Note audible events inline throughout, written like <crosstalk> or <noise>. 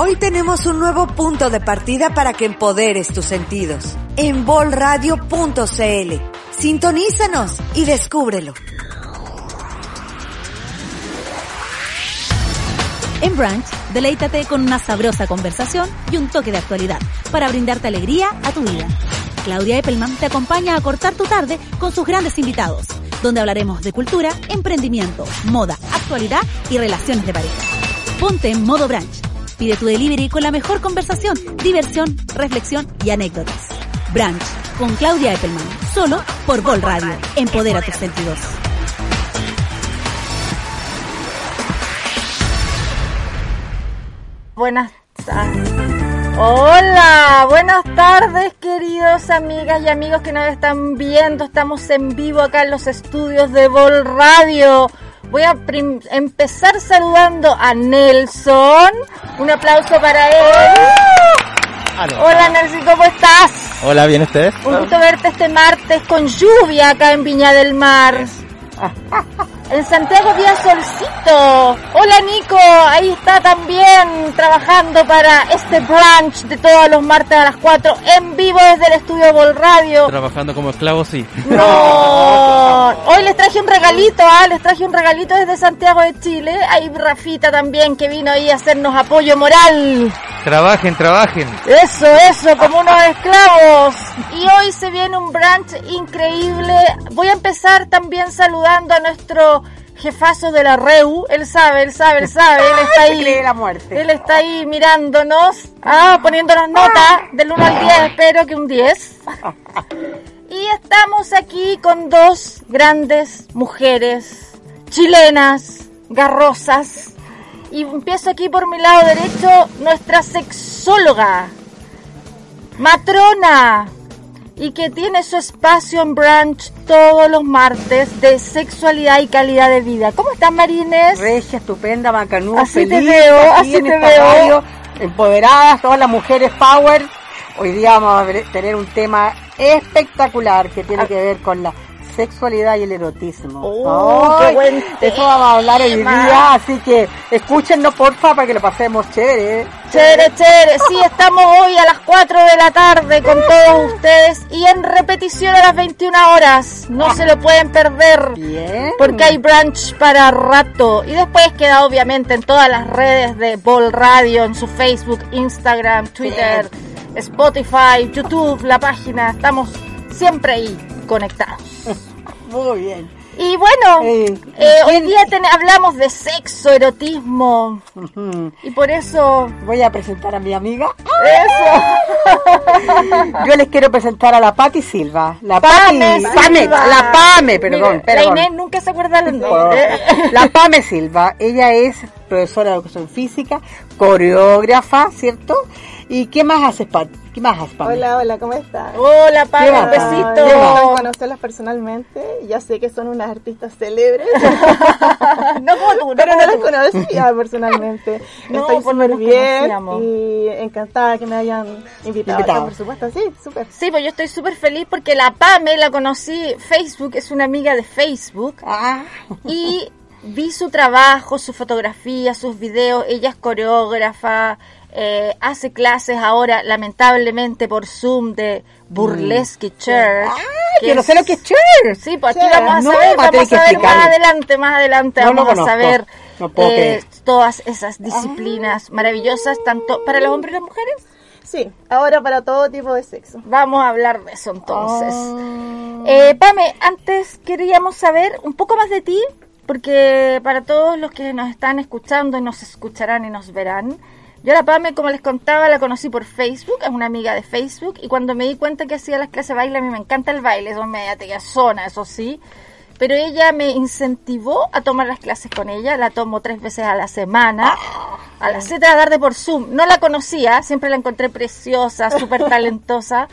Hoy tenemos un nuevo punto de partida para que empoderes tus sentidos. En bolradio.cl. Sintonízanos y descúbrelo. En Brunch, deleítate con una sabrosa conversación y un toque de actualidad para brindarte alegría a tu vida. Claudia Eppelman te acompaña a cortar tu tarde con sus grandes invitados, donde hablaremos de cultura, emprendimiento, moda, actualidad y relaciones de pareja. Ponte en modo Brunch. Pide tu delivery con la mejor conversación, diversión, reflexión y anécdotas. Brunch con Claudia Eppelman, solo por Bol Radio. Empodera tus sentidos. Buenas tardes. Hola, buenas tardes queridos amigas y amigos que nos están viendo. Estamos en vivo acá en los estudios de Vol Radio. Voy a empezar saludando a Nelson. Un aplauso para él. Hola Nelson, ¿cómo estás? Hola, ¿bien ustedes? Un gusto verte este martes con lluvia acá en Viña del Mar. <laughs> En Santiago había solcito. Hola Nico, ahí está también trabajando para este brunch de todos los martes a las 4 en vivo desde el estudio Vol Radio. Trabajando como esclavo, sí. No, <laughs> hoy les traje un regalito, ah, les traje un regalito desde Santiago de Chile. Hay Rafita también que vino ahí a hacernos apoyo moral. Trabajen, trabajen. Eso, eso, como unos esclavos. Y hoy se viene un brunch increíble. Voy a empezar también saludando a nuestro jefazo de la REU, él sabe, él sabe, él sabe, él <laughs> está ahí. la muerte. Él está ahí mirándonos, ah, poniéndonos notas del 1 al 10, espero que un 10. <laughs> Y estamos aquí con dos grandes mujeres chilenas, garrosas. Y empiezo aquí por mi lado derecho, nuestra sexóloga, matrona, y que tiene su espacio en brunch todos los martes de sexualidad y calidad de vida. ¿Cómo estás, Marines? Regia, estupenda, macanúa, Así te feliz. veo, aquí así te veo. radio, empoderadas, todas las mujeres power. Hoy día vamos a tener un tema espectacular que tiene que ver con la sexualidad y el erotismo. Oh, qué buen Eso vamos a hablar hoy día, así que escúchennos porfa para que lo pasemos chévere. Chévere, chévere. Sí, estamos hoy a las 4 de la tarde con todos ustedes y en repetición a las 21 horas. No se lo pueden perder. Bien. Porque hay brunch para rato. Y después queda obviamente en todas las redes de Ball Radio, en su Facebook, Instagram, Twitter, Spotify, YouTube, la página. Estamos siempre ahí conectados. <laughs> Muy bien. Y bueno, Eh, eh, hoy día ten- hablamos de sexo, erotismo. Y por eso... Voy a presentar a mi amiga. Eso. <laughs> Yo les quiero presentar a la Patti Silva. La Pame Patti- Pame, la Pame, perdón. La Inés nunca se acuerda los <laughs> nombres. La Pame Silva, ella es profesora de educación física, coreógrafa, ¿cierto? ¿Y qué más haces, Pat? ¿Qué más haces? Hola, hola, ¿cómo están? Hola, Pame, ¿Qué un besito. tal conocerlas personalmente. Ya sé que son unas artistas célebres, <laughs> no como tú, no pero como no las conocía <laughs> personalmente. No, Estoy pues súper nos bien conocíamos. y encantada que me hayan invitado. Invitado. acá, por supuesto, sí, súper. Sí, pues yo estoy súper feliz porque la Pame la conocí, Facebook, es una amiga de Facebook. Ah, Y vi su trabajo, su fotografía, sus videos. Ella es coreógrafa, eh, hace clases ahora, lamentablemente por Zoom, de Burlesque Church. ah, que yo no sé lo que es church. Sí, pues aquí vamos a No, saber, vamos a ver más adelante, más adelante No vamos a saber eh, todas esas disciplinas maravillosas, tanto para los hombres y las mujeres. Sí, ahora para todo tipo de sexo. Vamos a hablar de eso entonces. Ah. Eh, Pame, antes queríamos saber un poco más de ti, porque para todos los que nos están escuchando y nos escucharán y nos verán, yo a la Pame, como les contaba, la conocí por Facebook, es una amiga de Facebook, y cuando me di cuenta que hacía las clases de baile, a mí me encanta el baile, soy media zona, eso sí. pero ella me incentivó a tomar las clases con ella, la tomo tres veces a la semana, a las 7 de la tarde por Zoom. No la conocía, siempre la encontré preciosa, súper talentosa,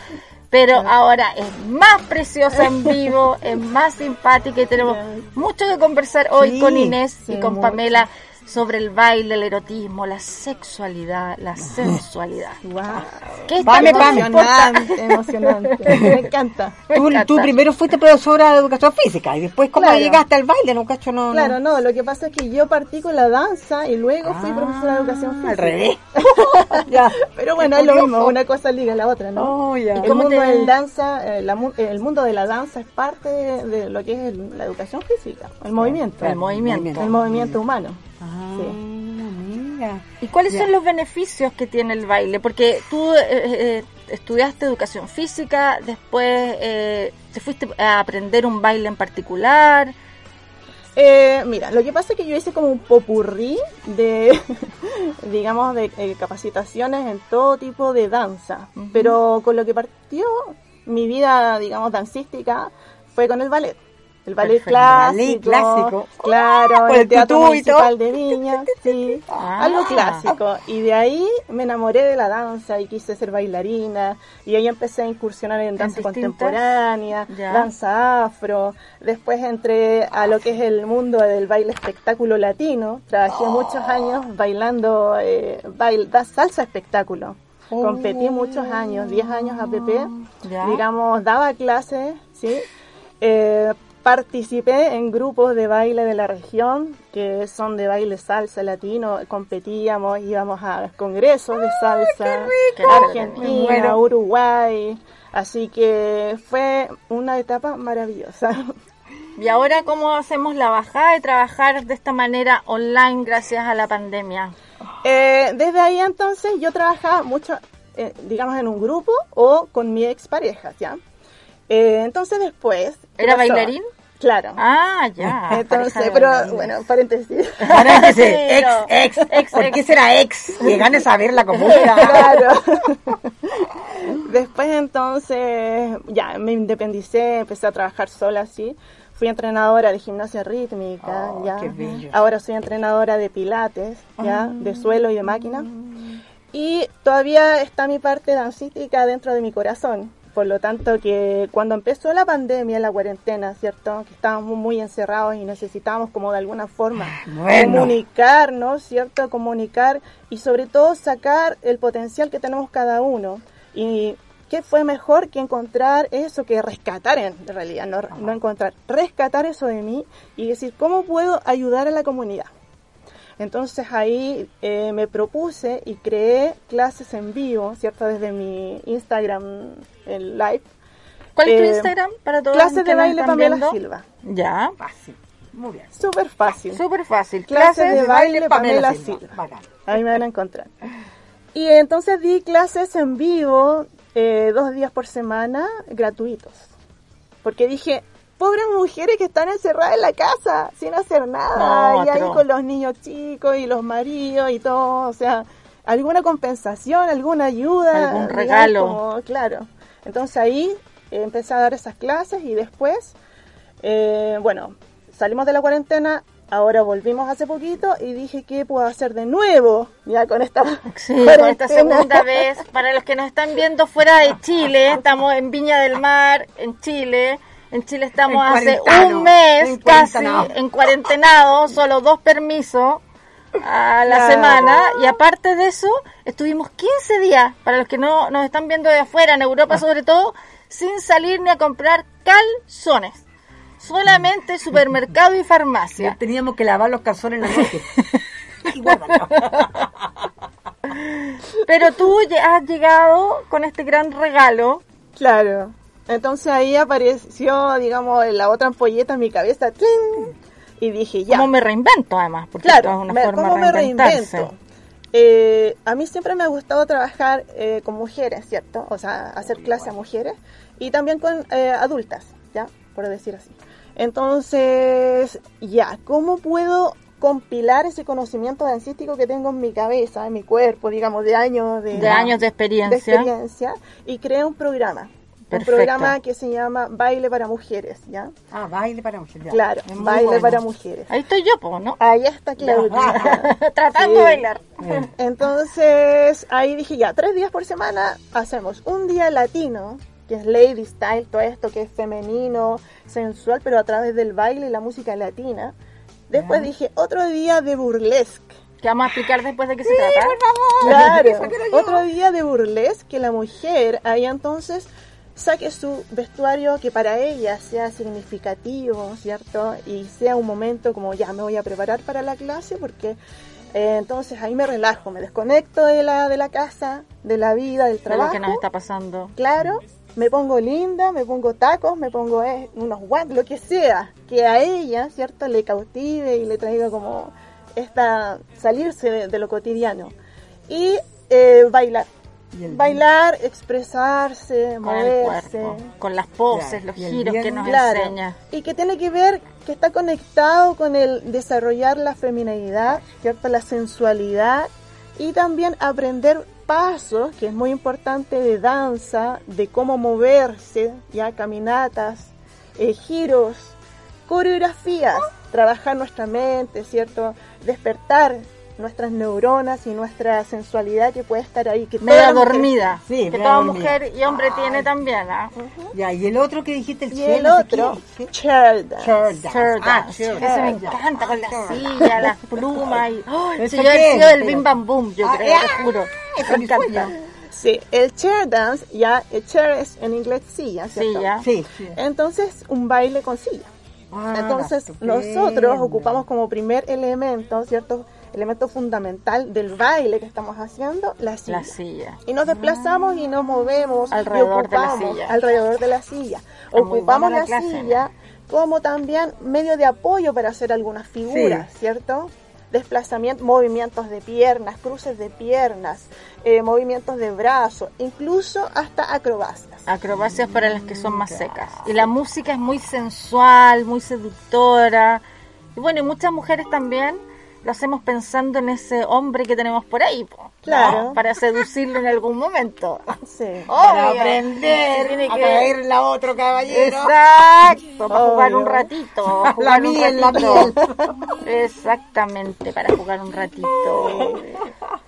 pero ahora es más preciosa en vivo, es más simpática y tenemos mucho que conversar hoy Sí, con Inés y con. Pamela sobre el baile, el erotismo, la sexualidad, la sensualidad. Wow. ¿Qué Pame. importa? Emocionante, emocionante. <laughs> Me encanta. Me Tú, encanta. tú primero fuiste profesora de educación física y después, ¿cómo Claro. llegaste al baile? No, cacho, no. Claro, no, lo que pasa es que yo partí con la danza y luego fui Ah, profesora de educación física. Al revés. <laughs> ya. Pero bueno, es lo mismo, una cosa liga a la otra, ¿no? Oh. El mundo te- del danza, eh, la el mundo de la danza es parte de, de lo que es el- la educación física, el movimiento, El movimiento. el movimiento humano. Ah, Sí. mira. ¿Y cuáles Ya. son los beneficios que tiene el baile? Porque tú eh, eh, estudiaste educación física, después eh, te fuiste a aprender un baile en particular. Eh, mira, lo que pasa es que yo hice como un popurrí de, <laughs> digamos, de eh, capacitaciones en todo tipo de danza. Pero con lo que partió mi vida, digamos, dancística fue con el ballet. El ballet Perfecto. clásico. Ballet clásico. Claro, Con el, el Teatro todo. Municipal de Viña. Sí, Ah. algo clásico. Y de ahí me enamoré de la danza y quise ser bailarina. Y ahí empecé a incursionar en danza distintas? contemporánea, Ya. danza afro. Después entré a lo que es el mundo del baile espectáculo latino. Trabajé Oh. muchos años bailando eh, bail- da- salsa espectáculo. Oh. Competí muchos años, 10 años APP. Ya. Digamos, daba clases, ¿sí? Eh, participé en grupos de baile de la región, que son de baile salsa latino. Competíamos, íbamos a congresos de salsa. Argentina. Uruguay. Así que fue una etapa maravillosa. <laughs> ¿Y ahora cómo hacemos la bajada de trabajar de esta manera online gracias a la pandemia? Eh, desde ahí entonces yo trabajaba mucho, eh, digamos, en un grupo o con mi expareja, ¿ya? Eh, entonces después... ¿qué ¿Era pasó? bailarín? Claro. Ah, ya. <laughs> entonces, pero bueno, paréntesis. Paréntesis, <laughs> ex, ex, ex, ¿Por ex. qué será ex? Llegan a saber la <laughs> comunidad. claro. Después entonces, ya, me independicé, empecé a trabajar sola así. Fui entrenadora de gimnasia rítmica, Oh, ya. qué bello. Ahora soy entrenadora de pilates, ya, de suelo y de máquina. Y todavía está mi parte dancística dentro de mi corazón. Por lo tanto, que cuando empezó la pandemia, la cuarentena, ¿cierto? Que estábamos muy encerrados y necesitábamos como de alguna forma Bueno. comunicarnos, ¿cierto? Comunicar y sobre todo sacar el potencial que tenemos cada uno. Y qué fue mejor que encontrar eso, que rescatar en realidad, no, no encontrar, rescatar eso de mí y decir, ¿cómo puedo ayudar a la comunidad? Entonces ahí eh, me propuse y creé clases en vivo, ¿cierto? Desde mi Instagram el live. ¿Cuál es tu Eh, Instagram para todos Clases los que de baile están Pamela viendo? Silva. Ya, Fácil. Muy bien. Súper fácil. súper fácil. Clases de baile baile Pamela Pamela Silva. Silva. Bacán. Ahí me van a encontrar. Y entonces di clases en vivo eh, dos días por semana gratuitos. Porque dije, pobres mujeres que están encerradas en la casa sin hacer nada. No, y ahí con los niños chicos y los maridos y todo. O sea, alguna compensación, alguna ayuda. Algún digamos, regalo. como- claro. Entonces ahí eh, empecé a dar esas clases y después, eh, bueno, salimos de la cuarentena. Ahora volvimos hace poquito y dije qué puedo hacer de nuevo ya con esta Sí, con esta segunda vez. Para los que nos están viendo fuera de Chile, estamos en Viña del Mar, en Chile. En Chile estamos En hace un mes en casi en cuarentenado, solo dos permisos a la Claro. semana. Y aparte de eso, estuvimos 15 días, para los que no nos están viendo de afuera, en Europa sobre todo, sin salir ni a comprar calzones. Solamente supermercado y farmacia. Teníamos que lavar los calzones en la noche. <laughs> Pero tú has llegado con este gran regalo. Claro. Entonces ahí apareció, digamos, la otra ampolleta en mi cabeza. ¡tling! Y dije, ya. ¿Cómo me reinvento además? Porque Claro, es una me- forma ¿cómo me reinvento? Eh, a mí siempre me ha gustado trabajar eh, con mujeres, ¿cierto? O sea, hacer clase a mujeres y también con eh, adultas, ¿ya? Por decir así. Entonces, ya, ¿cómo puedo compilar ese conocimiento dancístico que tengo en mi cabeza, en mi cuerpo, digamos, de años de, De años de experiencia. de experiencia y creé un programa? Perfecto. Un programa que se llama Baile para Mujeres, ¿ya? Ah, baile para mujeres. ya. Claro, Es Baile bueno. para Mujeres. Ahí estoy yo, po, ¿no? Ahí está Claudia. <laughs> Tratando Sí. de bailar. Entonces, ahí dije ya, tres días por semana hacemos un día latino, que es lady style, todo esto que es femenino, sensual, pero a través del baile y la música latina. Después dije otro día de burlesque. Que vamos a explicar después de qué se trata. Claro, Eso quiero yo. otro día de burlesque que la mujer ahí entonces saque su vestuario que para ella sea significativo, ¿cierto? Y sea un momento como ya me voy a preparar para la clase porque eh, entonces ahí me relajo, me desconecto de la, de la casa, de la vida, del De lo trabajo. que nos está pasando. Claro, me pongo linda, me pongo tacos, me pongo eh, unos guantes, lo que sea, que a ella, ¿cierto? Le cautive y le traiga como esta, salirse de, de lo cotidiano. Y eh, bailar. El- Bailar, expresarse, Con el moverse. cuerpo, con las poses, Claro. los giros que nos Claro. enseña. Y que tiene que ver, que está conectado con el desarrollar la feminidad, ¿cierto? La sensualidad y también aprender pasos, que es muy importante, de danza, de cómo moverse, ya caminatas, eh, giros, coreografías, trabajar nuestra mente, ¿cierto? Despertar nuestras neuronas y nuestra sensualidad que puede estar ahí. Que Media toda mujer- dormida. Sí, que toda dormida. mujer y hombre tiene también, ¿ah? Ya, y el otro que dijiste, el Y el otro, Ah, dance. chair Ese me encanta con la Chair silla, las plumas y. ¡Ay! ¿Eso si yo he sido del bim bam boom, yo Ah, creo, ah, te juro. ese Me encanta. Sí, el chair dance, ya, el chair es en inglés silla, ¿cierto? Silla. Sí, sí. Entonces, un baile con silla. Ah, Entonces, nosotros ocupamos como primer elemento, ¿cierto? Elemento fundamental del baile que estamos haciendo, la silla. La silla. Y nos desplazamos y nos movemos Alrededor de la silla. alrededor de la silla. Está muy ocupamos la, clase. silla como también medio de apoyo para hacer algunas figuras, ¿cierto? Desplazamiento, movimientos de piernas, cruces de piernas, eh, movimientos de brazos, incluso hasta acrobacias. Acrobacias para las que son más secas. Y la música es muy sensual, muy seductora. Y bueno, y muchas mujeres también lo hacemos pensando en ese hombre que tenemos por ahí, po, ¿no? Claro. Para seducirlo en algún momento. Sí. Para aprender Tiene a que- caerle a otro caballero. Exacto, para jugar un ratito. La un miel, la ratito. Exactamente, para jugar un ratito.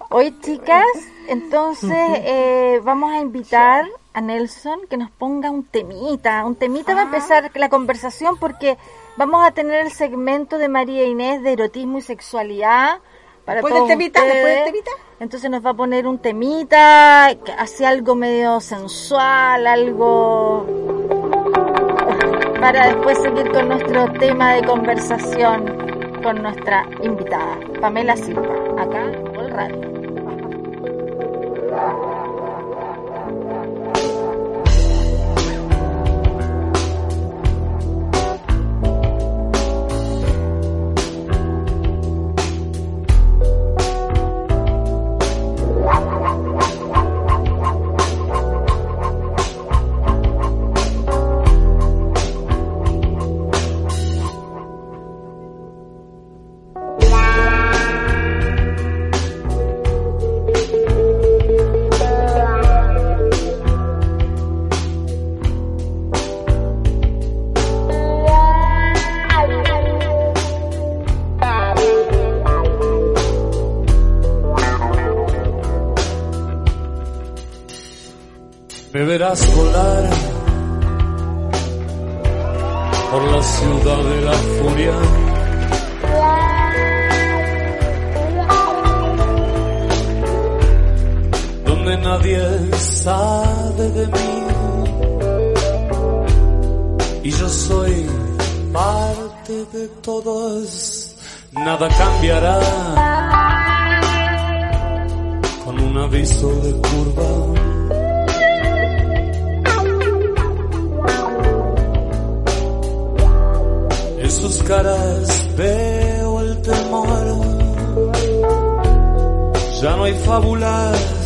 Hoy, chicas, entonces eh, vamos a invitar a Nelson que nos ponga un temita, un temita para empezar la conversación porque vamos a tener el segmento de María Inés de erotismo y sexualidad. Para Después del temita, después del ustedes. temita. Entonces nos va a poner un temita, hace algo medio sensual, algo para después seguir con nuestro tema de conversación con nuestra invitada, Pamela Silva, acá en el radio. De curva. En sus caras veo el temor. Ya no hay fábulas.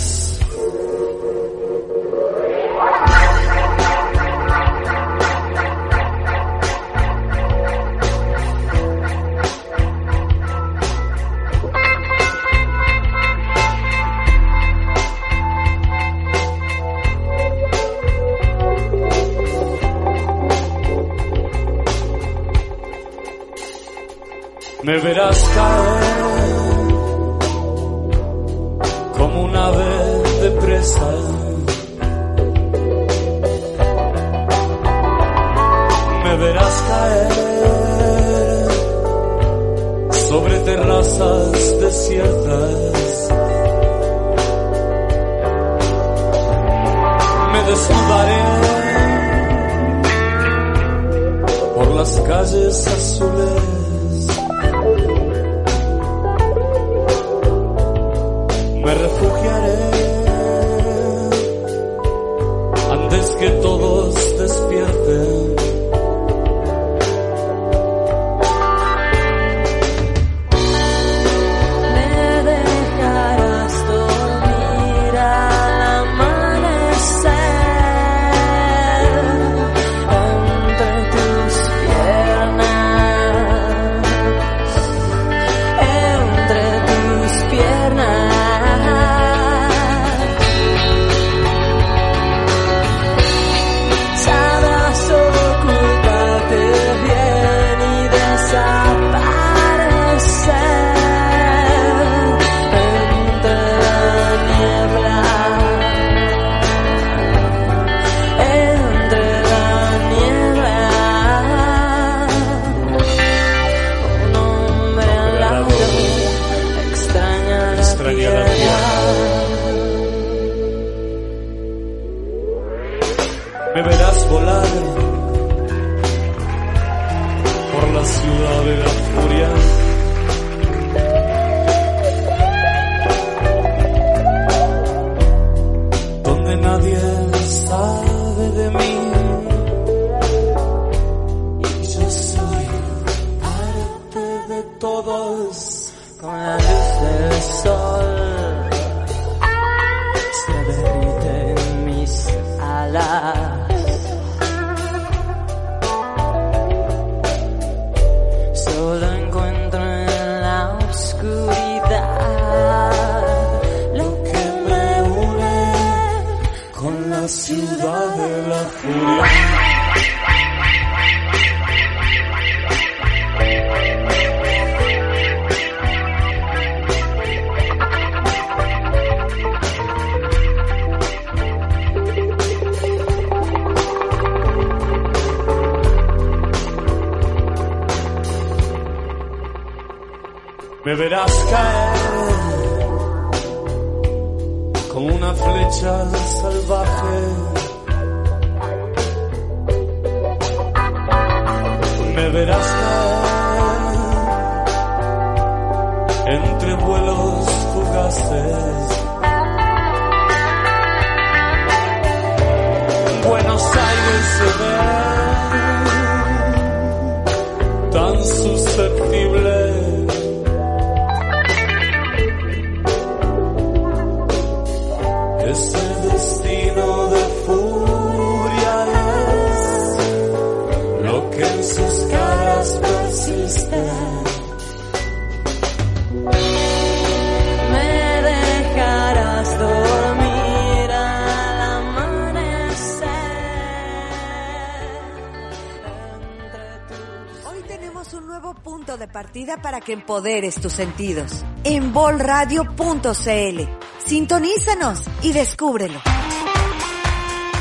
Punto de partida para que empoderes tus sentidos. En bolradio.cl. Sintonízanos y descúbrelo.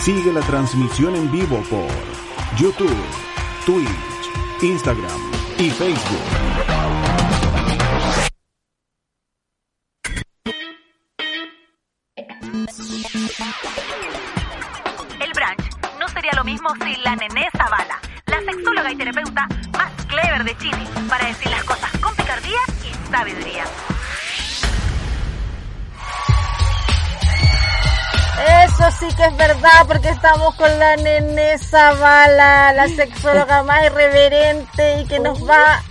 Sigue la transmisión en vivo por YouTube, Twitch, Instagram y Facebook. El brunch no sería lo mismo sin la Nené Zavala, la sexóloga y terapeuta de Chile, para decir las cosas con picardía y sabiduría. Eso sí que es verdad, porque estamos con la Nene Zavala, la sexóloga más irreverente y que nos va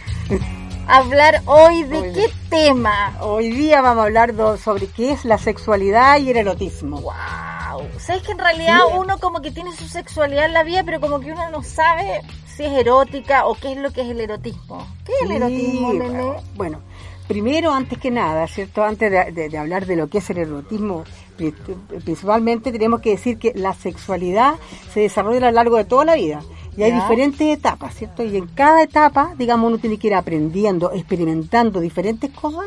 a hablar hoy de Hoy qué tema. Hoy día vamos a hablar sobre qué es la sexualidad y el erotismo. Wow. ¿Sabes que en realidad Sí. uno como que tiene su sexualidad en la vida, pero como que uno no sabe si es erótica o qué es lo que es el erotismo? ¿Qué es el Sí, erotismo, bueno, primero, antes que nada, ¿cierto? Antes de, de- de hablar de lo que es el erotismo, pri- principalmente tenemos que decir que la sexualidad se desarrolla a lo largo de toda la vida. Y hay Ya. diferentes etapas, ¿cierto? Y en cada etapa, digamos, uno tiene que ir aprendiendo, experimentando diferentes cosas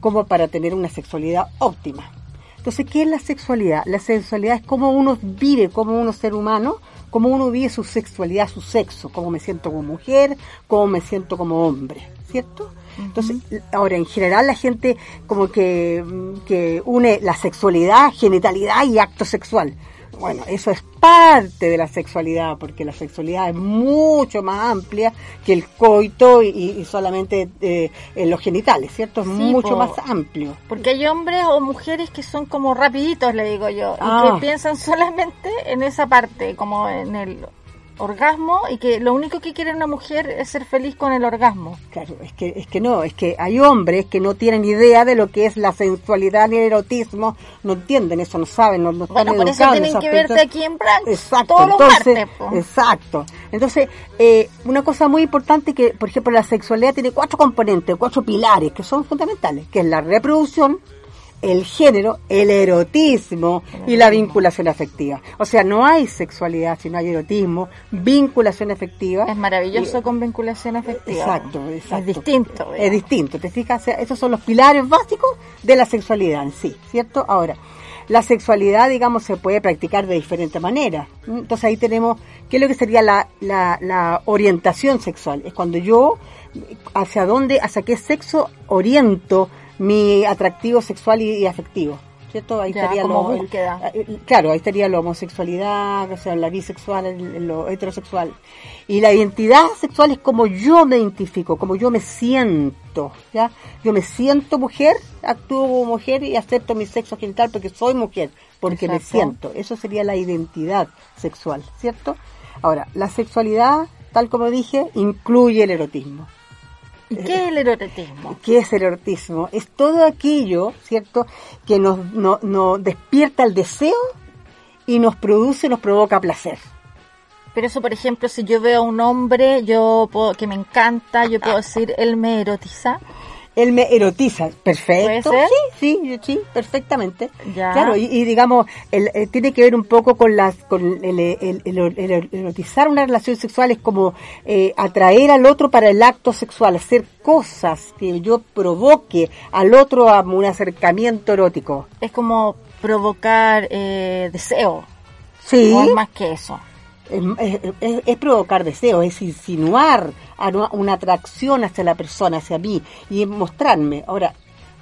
como para tener una sexualidad óptima. Entonces, ¿qué es la sexualidad? La sexualidad es cómo uno vive como uno ser humano, cómo uno vive su sexualidad, su sexo, cómo me siento como mujer, cómo me siento como hombre, ¿cierto? Entonces, ahora, en general la gente como que, que une la sexualidad, genitalidad y acto sexual. Bueno, eso es parte de la sexualidad, porque la sexualidad es mucho más amplia que el coito y, y solamente eh, en los genitales, ¿cierto? Es Sí, mucho po. más amplio. Porque hay hombres o mujeres que son como rapiditos, le digo yo, y Ah. que piensan solamente en esa parte, como en el orgasmo, y que lo único que quiere una mujer es ser feliz con el orgasmo. Claro, es que, es que no, es que hay hombres que no tienen idea de lo que es la sensualidad ni el erotismo, no entienden eso, no saben, no, no Bueno, por eso tienen que verte aquí en Branch Exacto, todos los entonces, martes. po. exacto. Entonces, eh, una cosa muy importante que, por ejemplo, la sexualidad tiene cuatro componentes, cuatro pilares que son fundamentales, que es la reproducción, el género, el erotismo y la vinculación afectiva. O sea, no hay sexualidad si no hay erotismo, vinculación afectiva. Es maravilloso con vinculación afectiva. Exacto, exacto. Es distinto. Es distinto, ¿te fijas? O sea, esos son los pilares básicos de la sexualidad en sí, ¿cierto? Ahora, la sexualidad, digamos, se puede practicar de diferentes maneras. ¿m? Entonces ahí tenemos, ¿qué es lo que sería la, la, la orientación sexual? Es cuando yo, hacia dónde, hacia qué sexo oriento mi atractivo sexual y, y afectivo. ¿Cierto? Ahí Ya, estaría como lo, búsqueda. eh, Claro, ahí estaría la homosexualidad, o sea, la bisexual, el- lo heterosexual. Y la identidad sexual es como yo me identifico, como yo me siento, ¿ya? Yo me siento mujer, actúo como mujer y acepto mi sexo genital porque soy mujer, porque me siento. Eso sería la identidad sexual, ¿cierto? Ahora, la sexualidad, tal como dije, incluye el erotismo. ¿Y qué es el erotismo? ¿Qué es el erotismo? Es todo aquello, ¿cierto?, que nos, no- nos despierta el deseo y nos produce, nos provoca placer. Pero eso, por ejemplo, si yo veo a un hombre yo puedo, que me encanta, yo puedo decir, él me erotiza. Él me erotiza, perfecto. ¿Puede ser? Sí, sí, sí, perfectamente. Ya. Claro, y, y digamos, el, eh, tiene que ver un poco con las, con el, el- el- erotizar una relación sexual es como eh, atraer al otro para el acto sexual, hacer cosas que yo provoque al otro a un acercamiento erótico. Es como provocar eh, deseo. Sí. O es más que eso. Es, es- es- es provocar deseo, es insinuar a una, atracción hacia la persona, hacia mí, y es mostrarme. Ahora,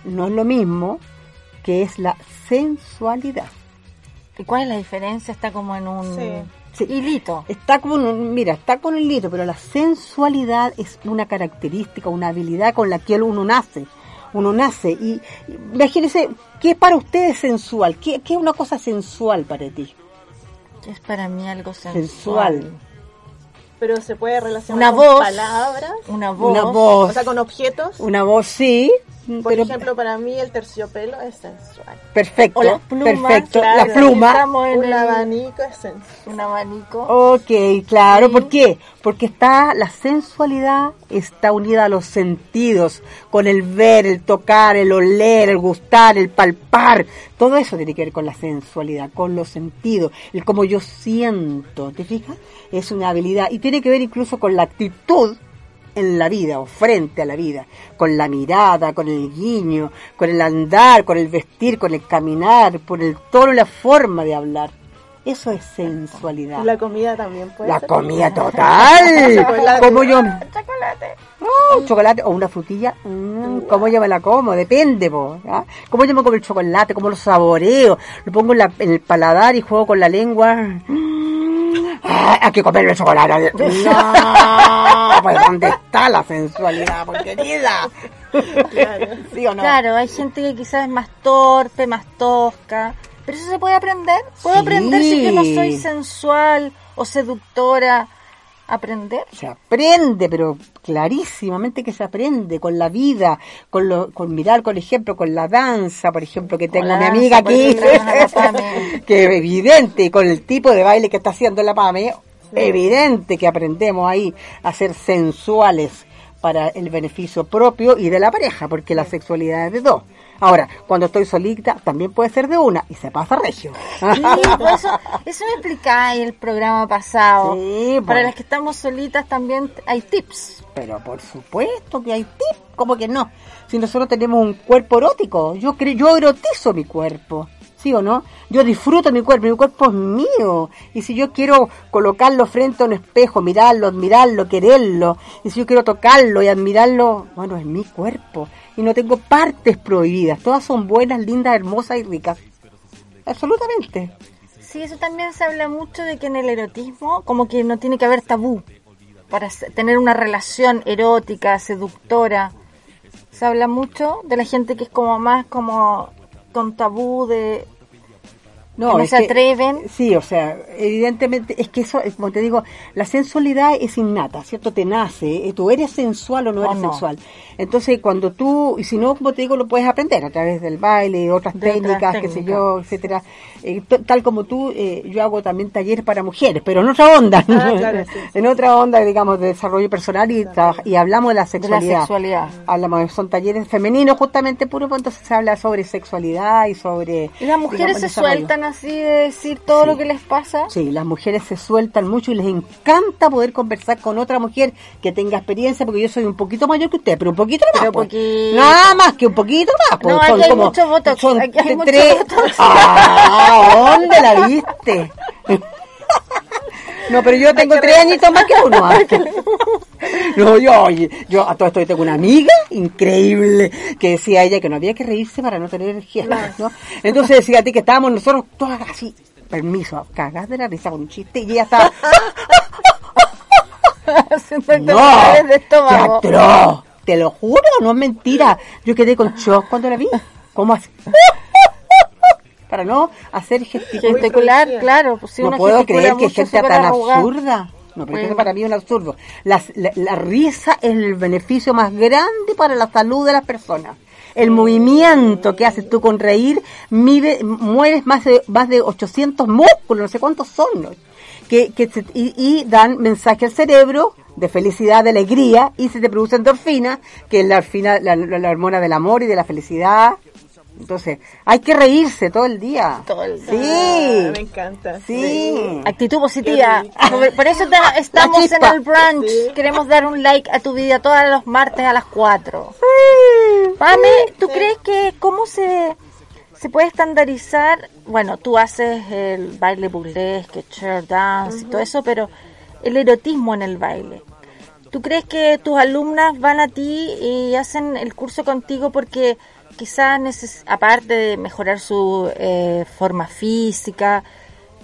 no es lo mismo que es la sensualidad. ¿Y cuál es la diferencia? Está como en un Sí. hilito. Está como, un- mira, está con el hilo, pero la sensualidad es una característica, una habilidad con la que uno nace. Uno nace y, y imagínese, ¿qué es para ustedes sensual? ¿Qué, qué es una cosa sensual para ti? Es para mí algo sensual. Sensual. Pero se puede relacionar Una con voz. palabras. Una voz. Una voz. O sea, con objetos. Una voz sí, Por pero ejemplo, para mí el terciopelo es sensual. perfecto, O las plumas, perfecto. claro, la pluma. estamos en Un el- abanico es sensual. Un abanico. Ok, claro, ¿por qué? Porque está la sensualidad está unida a los sentidos, con el ver, el tocar, el oler, el gustar, el palpar. Todo eso tiene que ver con la sensualidad, con los sentidos, el cómo yo siento, ¿te fijas? Es una habilidad y tiene que ver incluso con la actitud en la vida o frente a la vida, con la mirada, con el guiño, con el andar, con el vestir, con el caminar, por el tono y la forma de hablar. Eso es sensualidad. Y la comida también puede La ser. comida <laughs> total. Chocolate. Como yo. Chocolate. Oh, chocolate o una frutilla. mm, ¿Cómo yo me la como? Depende, po, ¿ya? ¿Cómo yo me como el chocolate? ¿Cómo lo saboreo? Lo pongo en, la- en el paladar y juego con la lengua. Mm, ah, hay que comerlo el chocolate. <laughs> No, pues ¿dónde está la sensualidad, por querida? ¿Sí o no? Claro, hay gente que quizás es más torpe, más tosca. Pero eso se puede aprender. ¿Puedo Sí. aprender si yo no soy sensual o seductora? ¿Aprender? Se aprende, pero clarísimamente que se aprende con la vida, con, lo, con mirar, por ejemplo, con la danza, por ejemplo, que tengo mi amiga aquí, <laughs> que es evidente, con el tipo de baile que está haciendo la PAME, evidente que aprendemos ahí a ser sensuales para el beneficio propio y de la pareja, porque la sexualidad es de dos. Ahora, cuando estoy solita, también puede ser de una y se pasa regio. Sí, pues eso, eso me explicáis el programa pasado. Sí, Para las que estamos solitas también hay tips. Pero por supuesto que hay tips, como que no. Si nosotros tenemos un cuerpo erótico, yo creo, yo erotizo mi cuerpo, ¿sí o no? Yo disfruto mi cuerpo, mi cuerpo es mío. Y si yo quiero colocarlo frente a un espejo, mirarlo, admirarlo, quererlo, y si yo quiero tocarlo y admirarlo, bueno, es mi cuerpo. Y no tengo partes prohibidas, todas son buenas, lindas, hermosas y ricas. Absolutamente. Sí, eso también se habla mucho de que en el erotismo como que no tiene que haber tabú para tener una relación erótica, seductora. Se habla mucho de la gente que es como más como con tabú de No, no se que- atreven. Sí, o sea, evidentemente es que eso, es como te digo, la sensualidad es innata, ¿cierto? Te nace, eh, tú eres sensual o no eres no. sensual. Entonces, cuando tú, y si no, como te digo, lo puedes aprender a través del baile, otras De otras técnicas, qué sé yo, etcétera. Eh, tal como tú, eh, yo hago también talleres para mujeres, pero en otra onda, Ah, claro, sí, sí. <laughs> en otra onda, digamos, de desarrollo personal y, y hablamos de la De la sexualidad. sexualidad. Hablamos, son talleres femeninos justamente puro, entonces se habla sobre sexualidad y sobre... Y las mujeres digamos, se desarrollo. Así de decir todo Sí. lo que les pasa. Sí, las mujeres se sueltan mucho y les encanta poder conversar con otra mujer que tenga experiencia, porque yo soy un poquito mayor que usted, pero un poquito más. Pero pues. poquito. Nada más que un poquito más. pues. No, Son aquí hay como- mucho botox, son aquí hay mucho tres-. Ah, ¿dónde la viste? <laughs> No, pero yo tengo tres añitos más que uno. ah. <laughs> No, yo, oye, yo a todo esto yo tengo una amiga increíble que decía ella que no había que reírse para no tener gestos, ¿no? Entonces decía a ti que estábamos nosotros todas así, permiso, cagadas de la risa con un chiste y ella estaba, <laughs> no, de estómago. te lo juro, no es mentira. Yo quedé con shock cuando la vi. ¿Cómo así? Para no hacer gesticular. Claro. Pues si no puedo creer que gente tan absurda. No, pero Bueno. eso para mí es un absurdo. La, la risa es el beneficio más grande para la salud de las personas. El movimiento que haces tú con reír, mide, mueves más de, más de 800 músculos, no sé cuántos son, ¿no? que, que se- y, y dan mensaje al cerebro de felicidad, de alegría, y se te produce endorfina, que es la, la- la hormona del amor y de la felicidad. Entonces, hay que reírse todo el día. Todo el día. Ah, Sí. me encanta. Sí. Actitud positiva. Por, eso ta- estamos en el brunch. Sí. Queremos dar un like a tu vida todos los martes a las 4. Pame, ¿tú crees que cómo se, se puede estandarizar? Bueno, tú haces el baile burlesque, chair dance y todo eso, pero el erotismo en el baile. ¿Tú crees que tus alumnas van a ti y hacen el curso contigo porque quizás, aparte de mejorar su eh, forma física,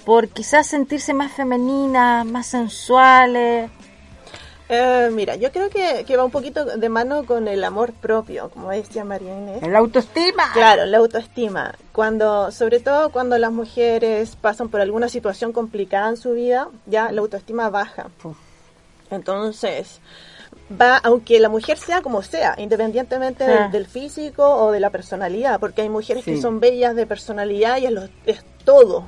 por quizás sentirse más femeninas, más sensuales? Eh, mira, yo creo que, que va un poquito de mano con el amor propio, como decía María Inés. La autoestima. Claro, la autoestima. Cuando, sobre todo cuando las mujeres pasan por alguna situación complicada en su vida, ya la autoestima baja. Entonces, va, aunque la mujer sea como sea, independientemente Sí. del, del físico o de la personalidad, porque hay mujeres Sí. que son bellas de personalidad y es, lo- es todo.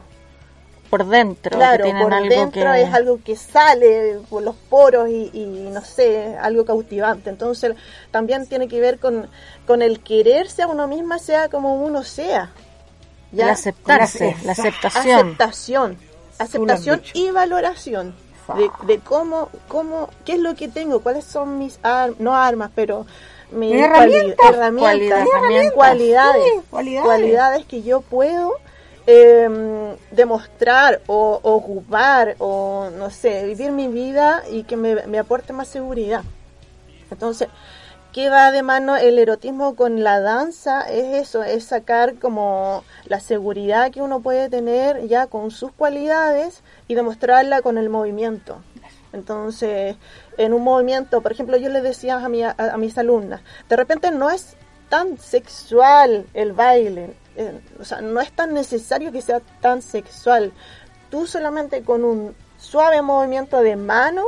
Por dentro, Claro, que por algo dentro que... es algo que sale por los poros y, y no sé, algo cautivante. Entonces también tiene que ver con, con el quererse a uno misma, sea como uno sea. el aceptarse, la aceptación. Aceptación. Aceptación y valoración. De, de cómo, cómo, qué es lo que tengo, cuáles son mis armas, no armas, pero mis herramientas. herramientas, Cualidades. cualidades, Sí, cualidades. cualidades que yo puedo eh, demostrar o, o ocupar o no sé, vivir mi vida y que me, me aporte más seguridad. Entonces, ¿qué va de mano el erotismo con la danza? Es eso, es sacar como la seguridad que uno puede tener ya con sus cualidades y demostrarla con el movimiento. Entonces, en un movimiento, por ejemplo, yo les decía a, mi- a- a mis alumnas, de repente no es tan sexual el baile, eh, o sea, no es tan necesario que sea tan sexual. Tú solamente con un suave movimiento de mano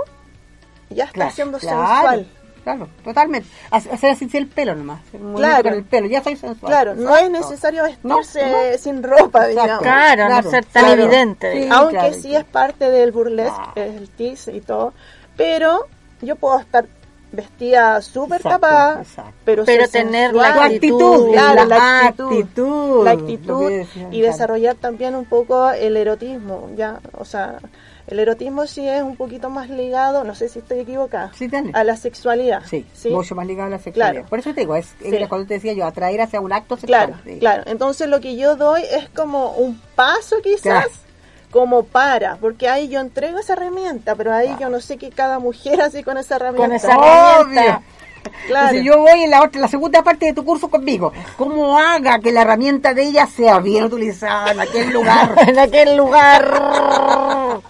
ya estás Claro, siendo claro, sensual. Claro, totalmente. Hacer así el pelo nomás. Claro. con el pelo, ya soy sensual. Claro, no es necesario vestirse no. sin ropa, digamos. Claro, no ser tan claro. evidente. Sí, Aunque claro, sí claro. es parte del burlesque, Ah. el tease y todo, pero yo puedo estar vestida súper tapada, exacto. pero, Pero tener sensual. la actitud, claro, la la actitud, actitud, la actitud y claro. desarrollar también un poco el erotismo, ya, o sea, el erotismo sí es un poquito más ligado, no sé si estoy equivocada, Sí, a la sexualidad. Sí, ¿sí? mucho más ligado a la sexualidad. Claro. Por eso te digo, es, Sí. cuando te decía yo, atraer hacia un acto sexual. Claro, sí. claro. Entonces lo que yo doy es como un paso quizás, Claro. como para, porque ahí yo entrego esa herramienta, pero ahí yo no sé que cada mujer <laughs> así con esa herramienta. Con esa Obvio. Claro. Entonces yo voy en la, otra, la segunda parte de tu curso conmigo. ¿Cómo haga que la herramienta de ella sea bien utilizada en aquel lugar? <laughs> en aquel lugar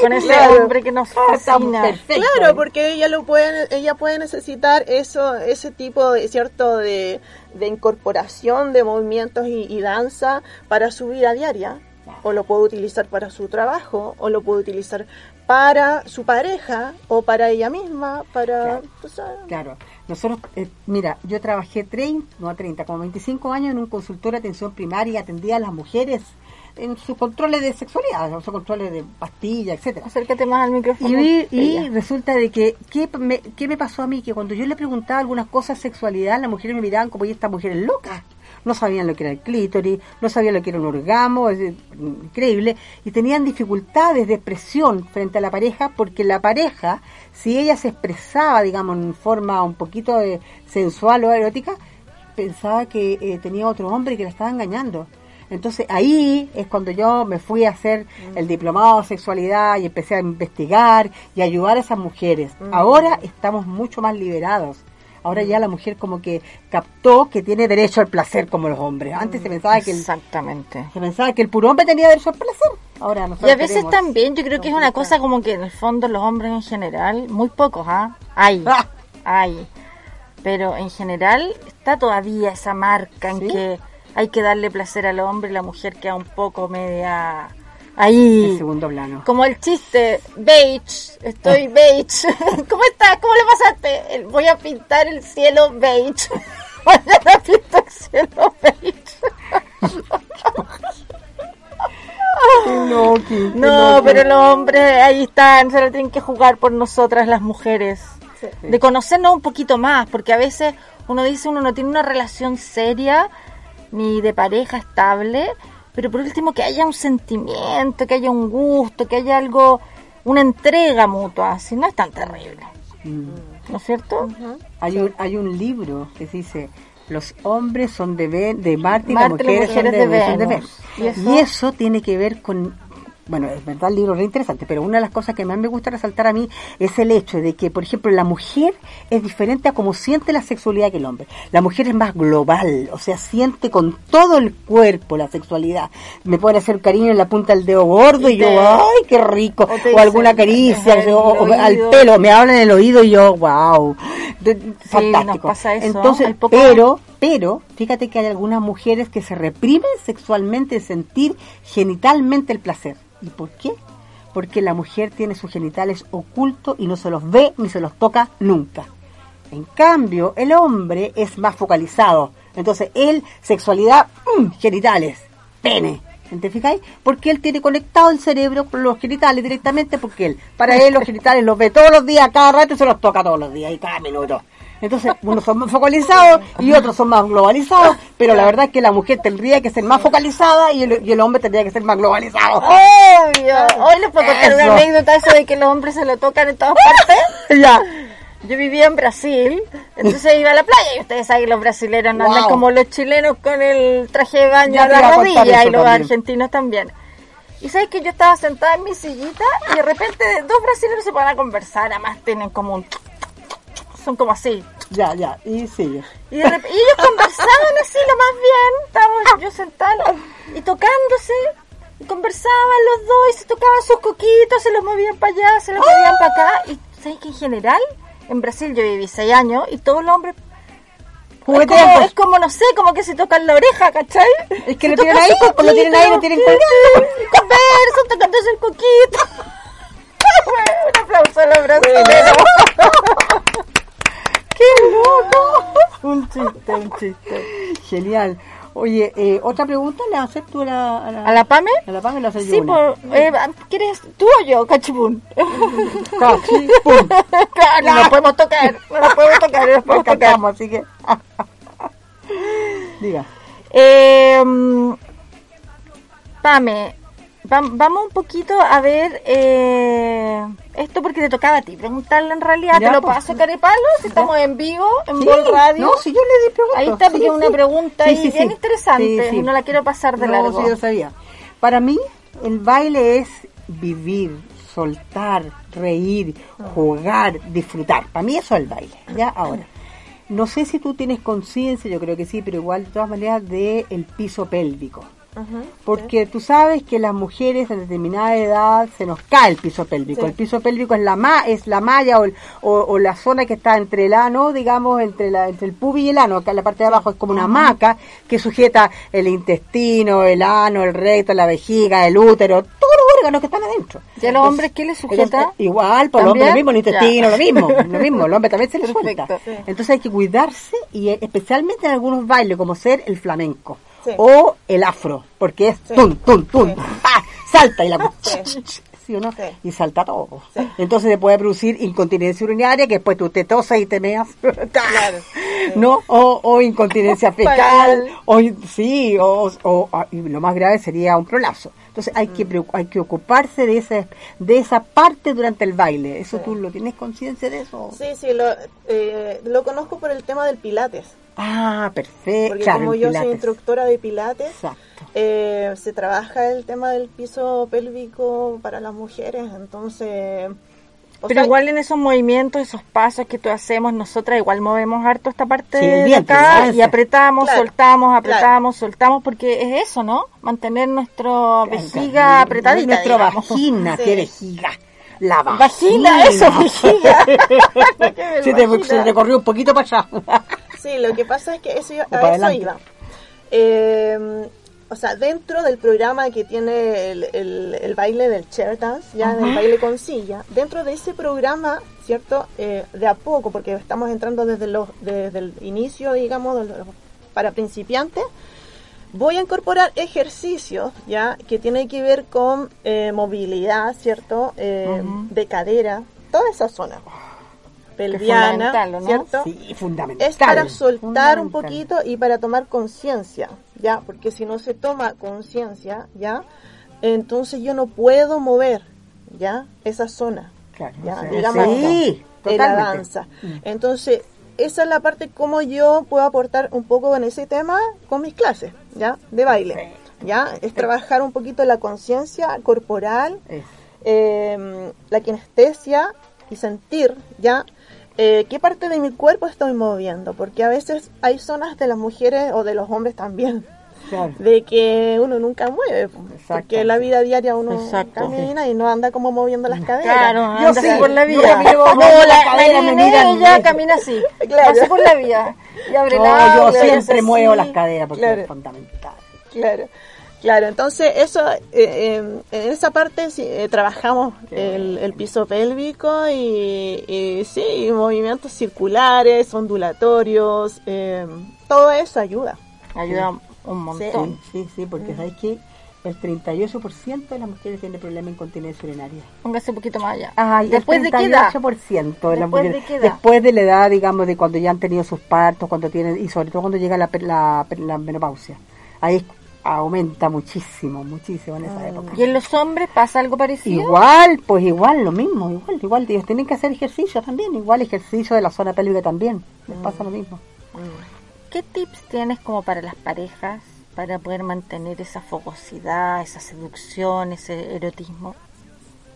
con ese Claro. hombre que nos Estamos fascina. Claro, porque ella lo puede, ella puede necesitar eso, ese tipo de cierto de, de incorporación de movimientos y, y danza para su vida diaria, o lo puede utilizar para su trabajo, o lo puede utilizar para su pareja, o para ella misma, para, Claro. sabes. Claro, nosotros, eh, mira, yo trabajé 30, no 30, como 25 años en un consultor de atención primaria y atendía a las mujeres en sus controles de sexualidad, en sus controles de pastillas, etcétera. Acércate más al micrófono. Y, vi- y resulta de que, ¿qué me, ¿qué me pasó a mí? Que cuando yo le preguntaba algunas cosas de sexualidad, las mujeres me miraban como, y esta mujer es loca. No sabían lo que era el clítoris, no sabían lo que era un orgasmo, es increíble, y tenían dificultades de expresión frente a la pareja, porque la pareja, si ella se expresaba, digamos, en forma un poquito de sensual o erótica, pensaba que eh, tenía otro hombre y que la estaba engañando. Entonces ahí es cuando yo me fui a hacer el diplomado de sexualidad y empecé a investigar y ayudar a esas mujeres. Ahora estamos mucho más liberados. Ahora ya la mujer como que captó que tiene derecho al placer como los hombres. Antes se pensaba que el, Exactamente. se pensaba que el puro hombre tenía derecho al placer. Ahora Y a veces también, yo creo que es una cosa como que en el fondo los hombres en general, muy pocos, ¿ah? Hay, Ah. hay. Pero en general está todavía esa marca en ¿Sí? que hay que darle placer al hombre y la mujer queda un poco media ahí. En segundo plano. Como el chiste, beige, estoy beige. <laughs> ¿Cómo estás? ¿Cómo le pasaste? Voy a pintar el cielo beige. <laughs> Mañana pinto el cielo beige. <laughs> No, qué- No, pero los hombres ahí están, se lo tienen que jugar por nosotras las mujeres. De conocernos un poquito más, porque a veces uno dice uno no tiene una relación seria ni de pareja estable, pero por último que haya un sentimiento, que haya un gusto, que haya algo, una entrega mutua, si no es tan terrible. Mm. ¿No es cierto? Hay un, hay un libro que dice los hombres son de, Ve- de Marte y las mujeres, son de, de Venus, Venus. ¿Y eso? tiene que ver con bueno, es verdad el libro es re interesante, pero una de las cosas que más me gusta resaltar a mí es el hecho de que, por ejemplo, la mujer es diferente a cómo siente la sexualidad que el hombre. La mujer es más global, o sea, siente con todo el cuerpo la sexualidad. Me pueden hacer cariño en la punta del dedo gordo y, Y yo, ¡ay, qué rico! o alguna caricia, o- al pelo, me hablan en el oído y yo, wow. Fantástico. nos pasa eso. Entonces, poco- pero, fíjate que hay algunas mujeres que se reprimen sexualmente sentir genitalmente el placer. ¿Y por qué? Porque la mujer tiene sus genitales ocultos y no se los ve ni se los toca nunca. En cambio, el hombre es más focalizado. Entonces, él, sexualidad, genitales, pene. ¿Te fijáis? Porque él tiene conectado el cerebro con los genitales directamente, porque él, para él los genitales los ve todos los días, cada rato y se los toca todos los días y cada minuto. Entonces, unos son más focalizados y otros son más globalizados, pero la verdad es que la mujer tendría que ser más focalizada y el, y el hombre tendría que ser más globalizado. Obvio. Hoy les puedo contar una anécdota eso de que los hombres se lo tocan en todas partes. <laughs> ya. Yo vivía en Brasil, entonces iba a la playa y ustedes saben que los brasileños no andan Wow. como los chilenos con el traje de baño a la rodilla y los también. argentinos también. Y sabes que yo estaba sentada en mi sillita y de repente dos brasileños se ponen a conversar, además tienen como un... Son como así. Ya, ya, y sigue. Y, de rep- y ellos conversaban así lo más bien, estábamos yo sentada y tocándose, y conversaban los dos y se tocaban sus coquitos, se los movían para allá, se los movían para acá. Y sabes que en general, en Brasil yo viví seis años y todos los hombres... Es como, es como, no sé, como que se tocan la oreja, ¿cachai? Es que lo tienen ahí, sus pues, lo tienen ahí, lo tienen sí, Conversan, tocándose el coquito. <laughs> Un aplauso a los brasileños. <laughs> ¡Qué loco! <laughs> Un chiste, un chiste. Genial. Oye, eh, otra pregunta la haces tú a la, a la, ¿A la Pame? a la Pame la haces Sí, yo por, eh, ¿quieres tú o yo, cachipún? Cachipún. no nos podemos tocar, no nos podemos tocar, no nos podemos tocar. Así que. <laughs> Diga. Eh, Pame, vamos un poquito a ver eh, esto porque te tocaba a ti preguntarle en realidad. Ya, te lo pues, paso, Carepalo, si estamos en vivo, en Sí, Vol Radio. No, si yo le di preguntas. Ahí está, porque sí, es una sí. pregunta ahí bien interesante. No la quiero pasar de no, largo. yo sabía. Para mí, el baile es vivir, soltar, reír, jugar, disfrutar. Para mí eso es el baile. Ya, ahora. No sé si tú tienes conciencia, yo creo que sí, pero igual de todas maneras de el piso pélvico. Porque tú sabes que las mujeres en determinada edad se nos cae el piso pélvico. Sí. El piso pélvico es la ma es la malla o, el- o, o la zona que está entre el ano, digamos, entre la entre el pubis y el ano, que en la parte de abajo es como una hamaca que sujeta el intestino, el ano, el recto, la vejiga, el útero, todos los órganos que están adentro. ¿Y a los hombres qué les sujeta? Entonces, igual, por el hombre ¿También? lo mismo, el intestino, Ya. lo mismo, lo mismo, el hombre también se le Perfecto, suelta. sí. Entonces hay que cuidarse y eh, especialmente en algunos bailes como ser el flamenco Sí. o el afro, porque es Sí. tum, tum, ¡pa! salta y la Sí. <laughs> ¿sí o no? Y salta todo. Entonces se puede producir incontinencia urinaria, que después tú te tosas y te meas. <laughs> Claro. ¿No? O, o incontinencia <laughs> fecal, o sí, o, o- ah, y lo más grave sería un prolapso. Entonces hay Mm. que preu- hay que ocuparse de esa de esa parte durante el baile. ¿Eso tú lo tienes conciencia de eso? Sí, sí, lo, eh, lo conozco por el tema del pilates. Ah, perfecto. Porque Claro, como yo pilates. soy instructora de pilates, eh, se trabaja el tema del piso pélvico para las mujeres, entonces... Pero sea, igual en esos movimientos, esos pasos que tú hacemos, nosotras igual movemos harto esta parte Sí, de acá y apretamos, Claro, soltamos, apretamos, soltamos, porque es eso, ¿no? Mantener nuestra vejiga apretadita. Nuestra vagina, Sí. qué vejiga. La vagina. Vagina, eso, vejiga. <laughs> <laughs> se, te, se te corrió un poquito para allá. Sí, lo que pasa es que eso, a eso adelante. iba. Eh, o sea, dentro del programa que tiene el, el- el baile del chair dance, ya del baile con silla, dentro de ese programa, ¿cierto? Eh, de a poco, porque estamos entrando desde, los, desde el inicio, digamos, para principiantes, voy a incorporar ejercicios, ¿ya? Que tienen que ver con eh, movilidad, ¿cierto? Eh, De cadera, toda esa zona. Pelviana, fundamental, ¿o no? ¿cierto? Sí, fundamental. es para soltar un poquito y para tomar conciencia, ¿ya? Porque si no se toma conciencia, ¿ya? Entonces yo no puedo mover, ¿ya? Esa zona, Claro, ¿ya? o sea, Digamos, sí, de la totalmente. danza. Entonces, esa es la parte como yo puedo aportar un poco en ese tema con mis clases, ¿ya? De baile, ¿ya? Es trabajar un poquito la conciencia corporal, eh, la kinestesia y sentir ya eh, qué parte de mi cuerpo estoy moviendo, porque a veces hay zonas de las mujeres o de los hombres también claro. de que uno nunca mueve, Exacto. porque en la vida diaria uno Exacto. camina y no anda como moviendo las caderas. Claro, Yo sí, por la yo vida. No, moviendo la, la cadera, me miran bien. camina así. Claro. Pasa por la vida. Y abre No, la yo siempre muevo así. las caderas porque Claro. es fundamental. Claro, claro. Entonces, eso, eh, eh, en esa parte sí, eh, trabajamos el, el piso pélvico y, y sí, movimientos circulares, ondulatorios, eh, todo eso ayuda. Ayuda un montón. Sí, sí, sí, porque sabes que el 38% de las mujeres tienen problema de incontinencia urinaria. Póngase un poquito más allá. Ay, ¿Después el de qué edad? 38% de las ¿Después de mujeres. qué edad? Después de la edad, digamos, de cuando ya han tenido sus partos, cuando tienen, y sobre todo cuando llega la, la, per- la menopausia. Ahí aumenta muchísimo, muchísimo en esa época. ¿Y en los hombres pasa algo parecido? Igual, pues igual, lo mismo, igual, igual, ellos tienen que hacer ejercicio también, igual ejercicio de la zona pélvica también, les pasa lo mismo. ¿Qué tips tienes como para las parejas para poder mantener esa fogosidad, esa seducción, ese erotismo?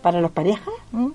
Para las parejas, ¿Mm?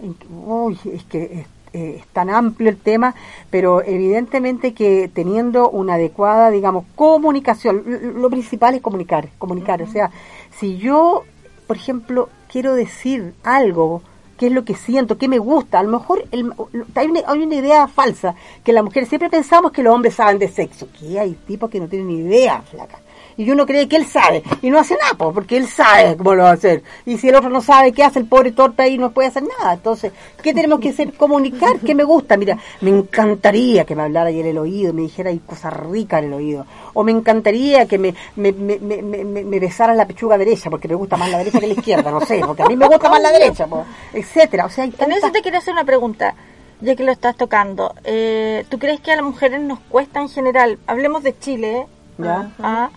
uy, es que es, eh, es tan amplio el tema, pero evidentemente que teniendo una adecuada, digamos, comunicación, lo principal es comunicar, comunicar, o sea, si yo, por ejemplo, quiero decir algo, qué es lo que siento, qué me gusta, a lo mejor el- hay, una, hay una idea falsa, que las mujeres siempre pensamos que los hombres saben de sexo, que hay tipos que no tienen ni idea, flaca. Y uno cree que él sabe. Y no hace nada, po, porque él sabe cómo lo va a hacer. Y si el otro no sabe qué hace, el pobre torpe ahí no puede hacer nada. Entonces, ¿qué tenemos que hacer? Comunicar que me gusta. Mira, me encantaría que me hablara en el oído, me dijera ahí cosas ricas en el oído. O me encantaría que me, me, me, me, me, me besara la pechuga derecha, porque me gusta más la derecha que la izquierda, no sé, porque a mí me gusta más la derecha, etcétera. O sea, hay En tantas eso te quiero hacer una pregunta, ya que lo estás tocando. Eh, ¿Tú crees que a las mujeres nos cuesta en general, hablemos de Chile, ¿eh? ¿Ya? Ah,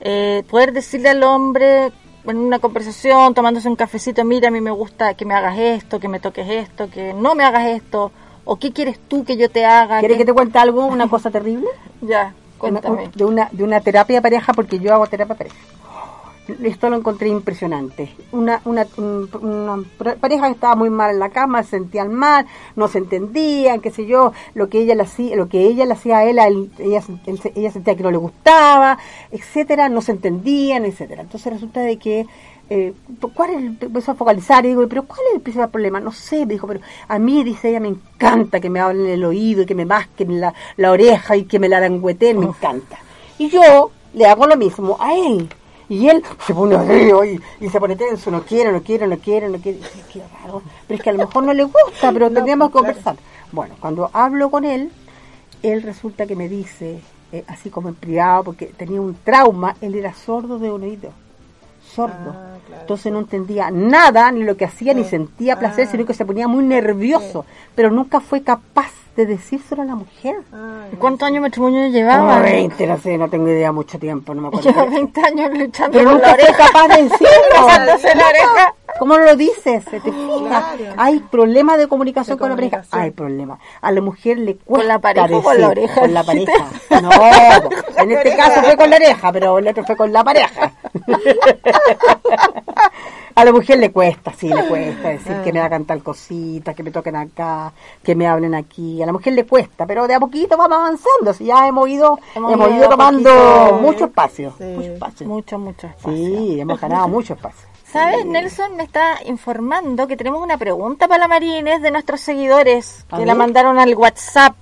eh, poder decirle al hombre en una conversación, tomándose un cafecito, mira, a mí me gusta que me hagas esto, que me toques esto, que no me hagas esto, o qué quieres tú que yo te haga? ¿Quieres ¿Qué- que te cuente algo, una cosa terrible? <laughs> Ya, cuéntame. de una de una terapia de pareja porque yo hago terapia de pareja esto lo encontré impresionante una una, un- una pareja que estaba muy mal en la cama se sentían mal no se entendían qué sé yo lo que ella le hacía lo que ella le hacía a él, ella él se- ella sentía que no le gustaba etcétera no se entendían etcétera entonces resulta de que eh, ¿cuál es el, empezó a focalizar y digo, pero ¿cuál es el principal problema? No sé, me dijo, pero a mí, dice ella, me encanta que me hablen en el oído y que me masquen la, la oreja y que me la me encanta. Y yo le hago lo mismo a él. Y él se pone río y, y se pone tenso, no quiere, no quiere, no quiere, no quiere. Qué raro. Pero es que a lo mejor no le gusta, pero tendríamos que conversar. Bueno, cuando hablo con él, él resulta que me dice, eh, así como en privado, porque tenía un trauma, él era sordo de un oído. Sordo. Entonces no entendía nada, ni lo que hacía, ni sentía placer, sino que se ponía muy nervioso. Pero nunca fue capaz de decírselo a la mujer. ¿Y ¿Cuántos años matrimonio llevaba? Como 20, no sé, no tengo idea, mucho tiempo, no me <laughs> acuerdo. Lleva 20 años luchando Pero nunca fue oreja. capaz de decirlo. <laughs> La oreja. ¿Cómo lo dices? ¿Se te fija? Hay problemas de comunicación con la pareja. Hay problemas. A la mujer le cuesta la pareja con la oreja? Con la pareja. <laughs> No, en este caso fue con la oreja, pero el otro fue con la pareja. A la mujer le cuesta, sí, le cuesta decir que me hagan tal cosita, que me toquen acá, que me hablen aquí. A la mujer le cuesta, pero de a poquito vamos avanzando. Si ya hemos ido, Hemos hemos, ido tomando poquito. mucho espacio. Mucho espacio. Mucho, mucho espacio. Sí, hemos ganado <laughs> mucho espacio. ¿Sabes? Nelson me está informando que tenemos una pregunta para la Marines de nuestros seguidores que la mandaron al WhatsApp.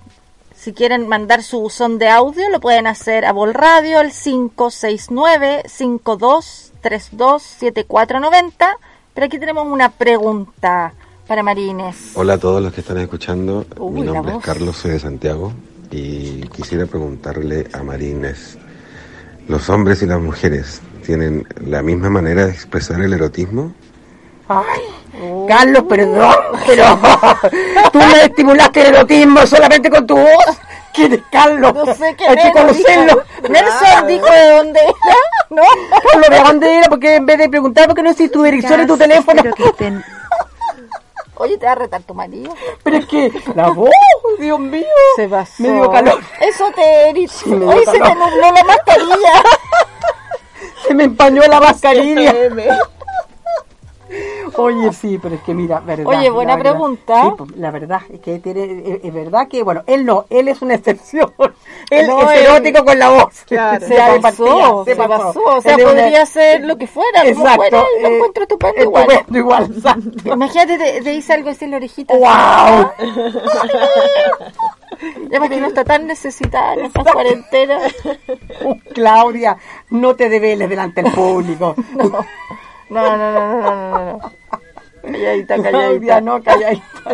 Si quieren mandar su buzón de audio, lo pueden hacer a Volradio al 569-5232-7490. Pero aquí tenemos una pregunta para Marines. Hola a todos los que están escuchando. Uy, Mi nombre es. Carlos, soy de Santiago y quisiera preguntarle a Marines, ¿los hombres y las mujeres tienen la misma manera de expresar el erotismo? Ay, Carlos, perdón, pero <laughs> tú me estimulaste el erotismo solamente con tu voz. ¿Quién es Carlos? No sé qué Hay que conocerlo. Nelson dijo de dónde era, ¿no? Carlos, ¿de dónde era? Porque en vez de preguntar, ¿por qué no decís tu dirección y tu teléfono? <laughs> Oye, te va a retar tu marido. Pero es que la voz, Dios mío. Se pasó. Me dio calor. Eso te erizó. me dio Hoy se te nubló la mascarilla. <laughs> Se me empañó la <laughs> mascarilla. Oye, sí, pero es que mira, verdad. Oye, buena verdad. pregunta. Sí, pues, la verdad es que tiene, es, es verdad que, bueno, él no, él es una excepción. <laughs> Él No, es él- erótico con la voz. Claro. <laughs> Se pasó, se pasó. O sea, Él es una- podría ser lo que fuera, como Exacto. fuera, y lo eh, encuentro estupendo igual. estupendo igual, exacto. Imagínate, te, te dice algo así en la orejita. ¡Wow! Ya que no está tan necesitada en esta cuarentena. Uh, <laughs> Claudia, no te debeles delante del público. No, no, no, no, no, no, no. Calladita, Claudia, calladita. no, calladita.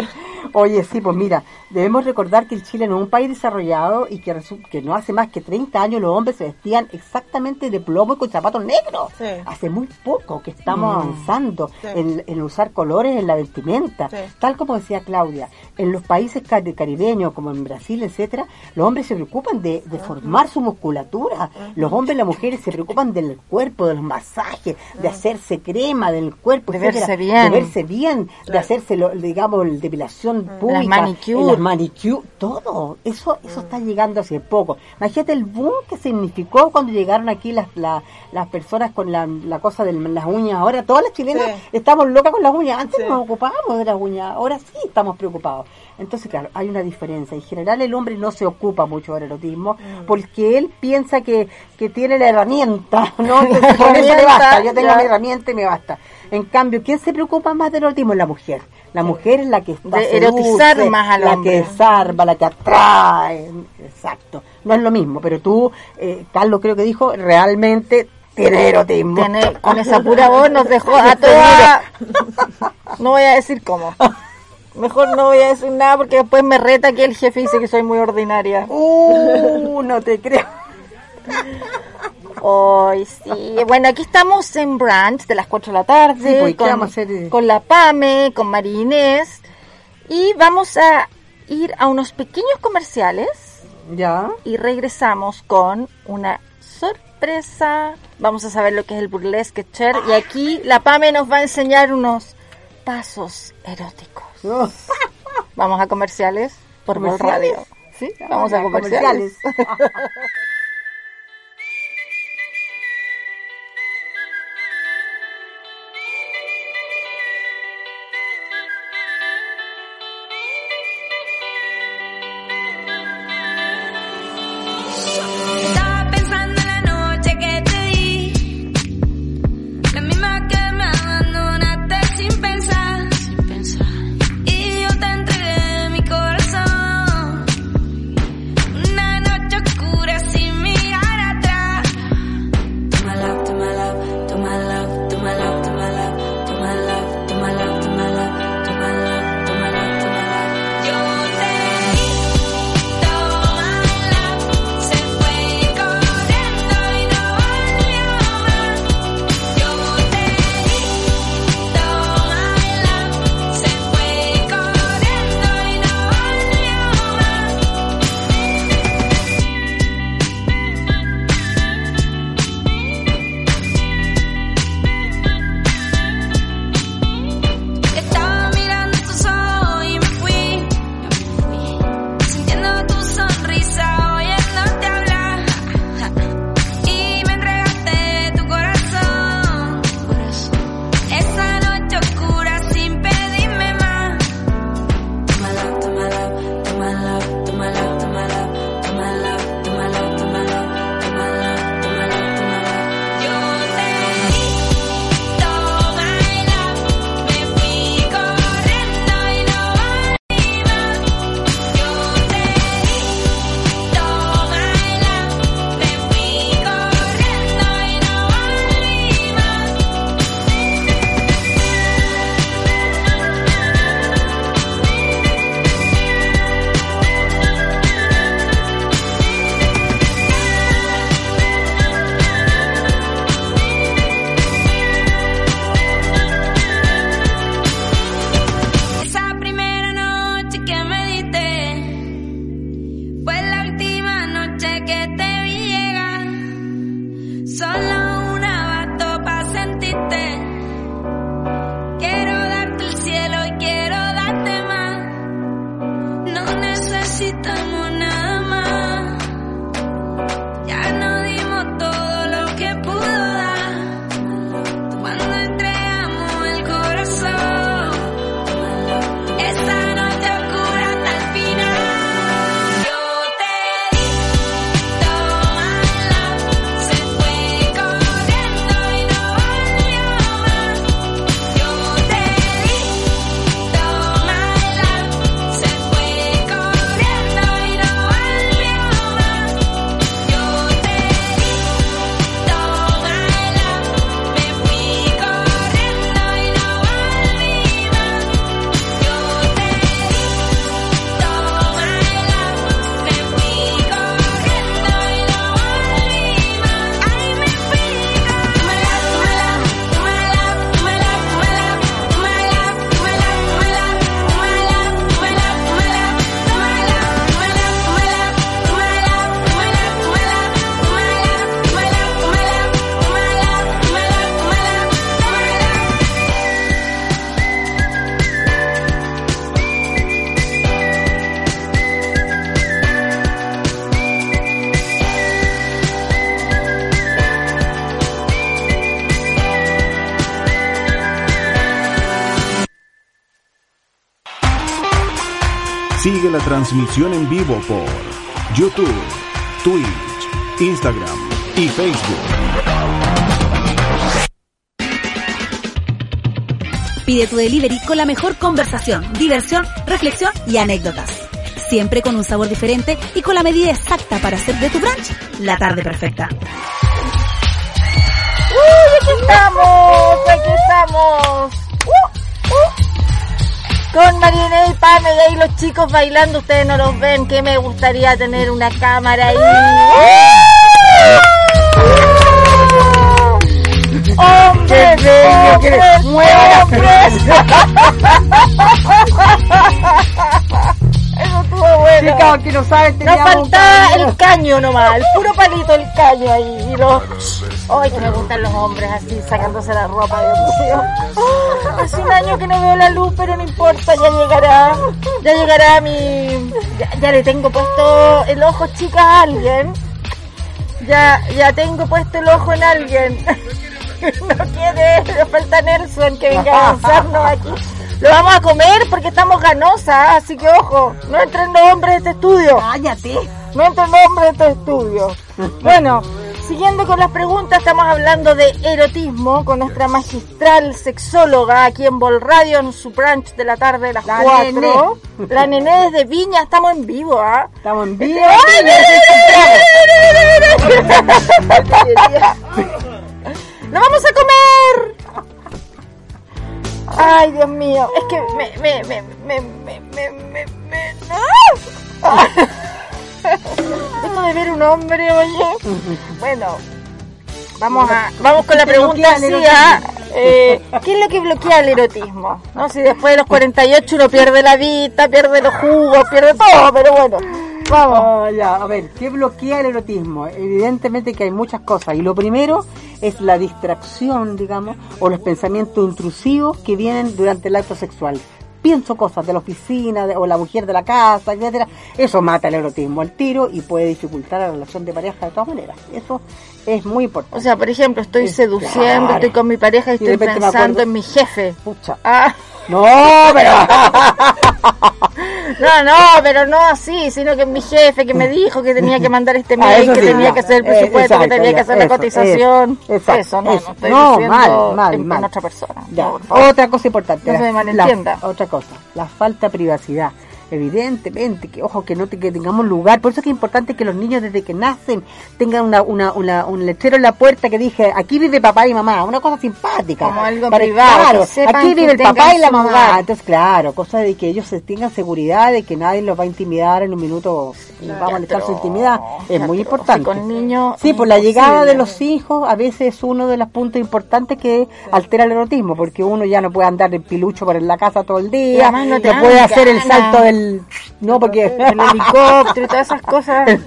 Oye, sí, pues mira, debemos recordar que el Chile no es un país desarrollado y que, que no hace más que 30 años los hombres se vestían exactamente de plomo y con zapatos negros. Sí. Hace muy poco que estamos Mm. avanzando Sí. en, en usar colores en la vestimenta. Sí. Tal como decía Claudia, en los países cari- caribeños, como en Brasil, etcétera, los hombres se preocupan de, de formar su musculatura. Los hombres y las mujeres se preocupan del cuerpo, de los masajes, de hacerse crema del cuerpo, De etcétera, verse bien. de verse bien, de hacerse, lo- digamos, el depilación pública, manicure. las manicure, todo. Eso eso está llegando hace poco. Imagínate el boom que significó cuando llegaron aquí las, la- las personas con la, la cosa de las uñas. Ahora todas las chilenas Sí. estamos locas con las uñas. Antes Sí. no nos ocupábamos de las uñas, ahora sí estamos preocupados. Entonces, claro, hay una diferencia. En general el hombre no se ocupa mucho del erotismo Mm. porque él piensa que, que tiene la herramienta, ¿no? <laughs> Entonces, con eso le herramienta, basta. Yo tengo ya. mi herramienta y me basta. En cambio, ¿quién se preocupa más del erotismo? La mujer. La mujer es la que está de erotizar más al la que desarma, la que atrae. Exacto. No es lo mismo, pero tú, eh, Carlos creo que dijo, realmente tiene erotismo. <laughs> Con esa pura voz nos dejó a este toda... No voy a decir cómo. Mejor no voy a decir nada porque después me reta que el jefe dice que soy muy ordinaria. Uh, no te creo. Hoy sí. Bueno, aquí estamos en Brand de las 4 de la tarde sí, pues, con, con, la Pame, con María Inés y vamos a ir a unos pequeños comerciales. Ya. Y regresamos con una sorpresa. Vamos a saber lo que es el burlesque chair y aquí la Pame nos va a enseñar unos pasos eróticos. <laughs> Vamos a comerciales por ¿Comerciales? Radio. Sí, vamos, a comerciales. <laughs> Sigue la transmisión en vivo por YouTube, Twitch, Instagram y Facebook. Pide tu delivery con la mejor conversación, diversión, reflexión y anécdotas. Siempre con un sabor diferente y con la medida exacta para hacer de tu brunch la tarde perfecta. ¡Uy, aquí estamos! ¡Aquí estamos! ¡Uh, uh! Con Marina y Pame y ahí los chicos bailando, ustedes no los ven, que me gustaría tener una cámara ahí. ¡Hombres! ¡Qué bello! ¡Qué ¡Hombres! mueva! ¡Hombres! Eso estuvo bueno. Chicas, que no saben, Nos faltaba caño. el caño nomás, el puro palito el caño ahí. Y los... Ay, que me gustan los hombres así, sacándose la ropa, Dios mío. Ah, Hace un año que no veo la luz, pero no importa, ya llegará. Ya llegará mi... Ya, ya le tengo puesto el ojo, chicas, a alguien. Ya, ya tengo puesto el ojo en alguien. <laughs> No quiere, le falta Nelson que venga a avanzarnos aquí. Lo vamos a comer porque estamos ganosas, así que ojo, no entren los hombres de este estudio. Cállate. No entren los hombres de este estudio. Bueno, siguiendo con las preguntas, estamos hablando de erotismo con nuestra magistral sexóloga aquí en Bol Radio en su brunch de la tarde de las La 4. Nené. La nené desde Viña, estamos en vivo, ¿ah? Estamos en vivo. ¡Lo vamos a comer! Ay, Dios mío, es que me, me, me, me, me, me, me, me- ¡Ah! Esto de ver un hombre, oye. Bueno, vamos a, vamos con la ¿Qué pregunta así? ¿ah? Eh, ¿Qué es lo que bloquea el erotismo? No, si después de los 48 uno pierde la vista, pierde los jugos, pierde todo, pero bueno, vamos. Ah, ya, a ver, ¿qué bloquea el erotismo? Evidentemente que hay muchas cosas. Y lo primero es la distracción, digamos, o los pensamientos intrusivos que vienen durante el acto sexual. Pienso cosas de la oficina o la mujer de la casa, etcétera. Eso mata el erotismo al tiro y puede dificultar la relación de pareja de todas maneras. Eso es muy importante. O sea, por ejemplo, estoy Es seduciendo, claro. estoy con mi pareja y estoy pensando en mi jefe. Pucha. Ah, No, pero... <laughs> no, no, pero no así, sino que mi jefe que me dijo que tenía que mandar este <laughs> Ah, mail, que sí, tenía que hacer el Eh, presupuesto, que tenía que hacer la cotización. eso, exacto, eso, no, eso. no estoy No, diciendo mal, mal, en, mal. otra persona. Ya, otra cosa importante. No se la- me malentienda. la- otra cosa, la falta de privacidad. Evidentemente, que ojo, que no te, que tengamos lugar. Por eso es que es importante que los niños desde que nacen tengan una, una, una- un letrero en la puerta que dije, aquí vive papá y mamá. Una cosa simpática. Como algo Para- privado, Claro, aquí vive el papá y la mamá. lugar. Entonces, claro, cosa de que ellos se tengan seguridad de que nadie los va a intimidar en un minuto. les va a molestar su intimidad. Es muy importante. con niños, Sí, por la imposible. llegada de los hijos a veces es uno de los puntos importantes que altera el erotismo, porque uno ya no puede andar en pilucho por la casa todo el día, no te dan puede hacer el salto del... No, porque... <laughs> <laughs> El helicóptero y todas esas cosas.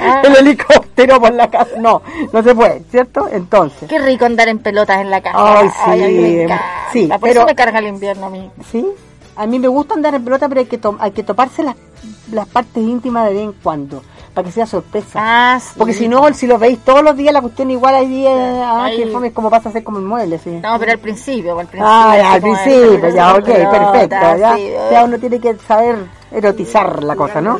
Ah, el helicóptero por la casa, no, no se puede, ¿cierto? Entonces, Qué rico andar en pelotas en la casa. Ay, sí, a mí me encanta. sí, Por pero- eso me carga el invierno a mí. ¿sí? A mí me gusta andar en pelota, pero hay que, to- hay que toparse las, las partes íntimas de vez en cuando, para que sea sorpresa. Ah, sí. Porque si no, si lo veis todos los días, la cuestión igual ahí es, ah, que fome, como pasa a ser como inmueble, sí. No, pero al principio, al principio. Ah, ya, al principio, ok, pelota, perfecto. Ya, sí, eh. ya uno tiene que saber erotizar la cosa, ¿no?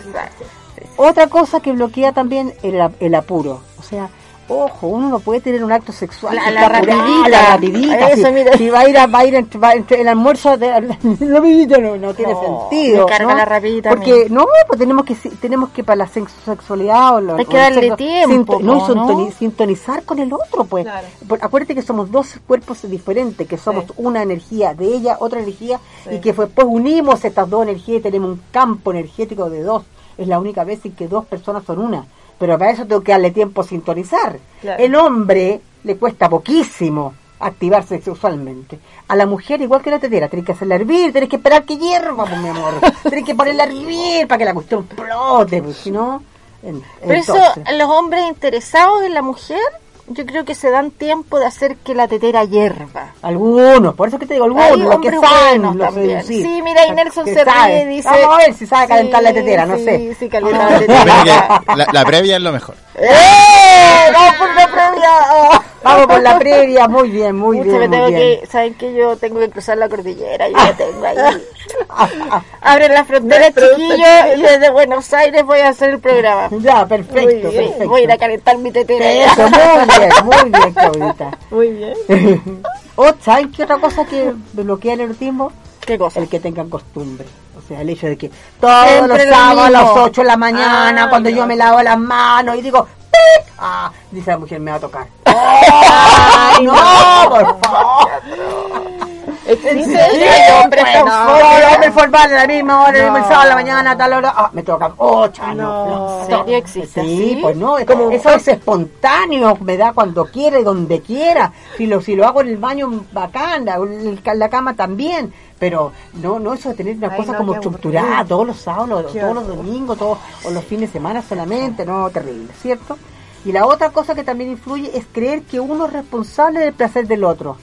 Otra cosa que bloquea también el, el apuro. O sea, ojo, uno no puede tener un acto sexual. La- la rapidita. La rapidita. Eso, si, mira. si va a ir a, va a ir entre, va entre el almuerzo, de, <laughs> rapidito no, no tiene No, sentido. carga ¿no? la rapidita. Porque, no, pues tenemos que, tenemos que para la sex- sexualidad o lo- Hay que darle sexo, tiempo, no, sintonizar con el otro, pues. Claro. Acuérdate que somos dos cuerpos diferentes, que somos Sí. una energía de ella, otra energía, Sí. y que después unimos estas dos energías y tenemos un campo energético de dos. Es la única vez en que dos personas son una. Pero para eso tengo que darle tiempo a sintonizar. Claro. El hombre le cuesta poquísimo activarse sexualmente. A la mujer, igual que la tetera, tenés que hacerla hervir, tenés que esperar que hierva, pues, mi amor. <laughs> tenés que ponerla a hervir para que la cuestión explote, pues, si no... en- Pero eso, los hombres interesados en la mujer, yo creo que se dan tiempo de hacer que la tetera hierva. Algunos, por eso que te digo, algunos, Hay los que saben buenos lo también. seducir. Sí, mira, y Los Nelson se ríe dice... Vamos a ver si sabe calentar la Sí, tetera, no sí, sé. Sí, calentar la <laughs> tetera. que la, la previa es lo mejor. <laughs> ¡Eh! ¡Vamos por la previa! Oh. <laughs> Vamos por la previa, muy bien, muy Pucha, bien, me muy tengo bien. que, ¿saben que Yo tengo que cruzar la cordillera, yo la tengo ahí. Abren la frontera, chiquillos, y desde Buenos Aires voy a hacer el programa. <laughs> Ya, perfecto. Voy a ir a calentar mi tetera. Eso, muy bien, muy bien, Claudita. <laughs> Muy bien. <laughs> ¿O saben qué otra cosa que bloquea el erotismo? ¿Qué cosa? El que tengan costumbre. O sea, el hecho de que todos Siempre los lo sábados a las mismo. 8 de la mañana, Ay, cuando yo me lavo las manos y digo, ¡pip! ah, dice la mujer, me va a tocar. ¡Ay, no! Por favor. Existe el hombre bueno, hombre formal a la misma hora, No. el sábado a la mañana, a tal hora, ah, me toca, oh, chano, No. no, ¿En serio existe Sí, así? pues no, es Como- eso es espontáneo, me da cuando quiere, donde quiera. Si lo, si lo hago en el baño, bacán, la, la cama también. Pero no, no eso de tener una Ay, cosa no, como estructurada todos los sábados, todos los domingos, todos, o los fines de semana solamente, no, terrible, ¿cierto? Y la otra cosa que también influye es creer que uno es responsable del placer del otro.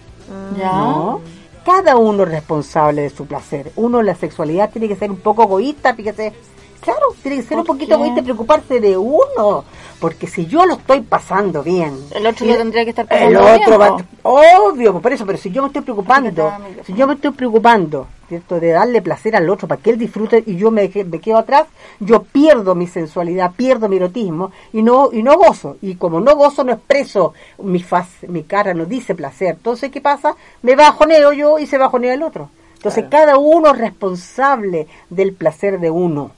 Ya. No. Cada uno es responsable de su placer. Uno en la sexualidad tiene que ser un poco egoísta, fíjese. Claro, tiene que ser un ¿Por poquito qué? egoísta y preocuparse de uno. Porque si yo lo estoy pasando bien. El otro lo tendría que estar El pasando otro bien, va. Obvio, pues por eso, pero si yo me estoy preocupando, si yo me estoy preocupando, ¿cierto? De darle placer al otro para que él disfrute y yo me, me quedo atrás, yo pierdo mi sensualidad, pierdo mi erotismo y no y no gozo. Y como no gozo, no expreso mi faz, mi cara no dice placer. Entonces, ¿qué pasa? Me bajoneo yo y se bajonea el otro. Entonces, cada uno es responsable del placer de uno.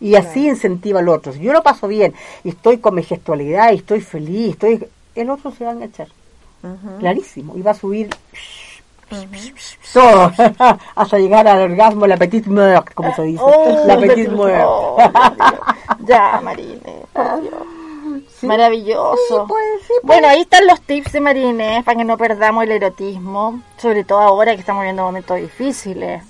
Y así incentiva al otro. Si yo lo paso bien y estoy con mi gestualidad y estoy feliz, estoy el otro se va a enganchar. Clarísimo. Y va a subir todo <laughs> hasta llegar al orgasmo, la petite como se dice. Oh, la petite oh. Ya, Marine. por Dios. Maravilloso. pues, Bueno, ahí están los tips de Marine para que no perdamos el erotismo, sobre todo ahora que estamos viendo momentos difíciles.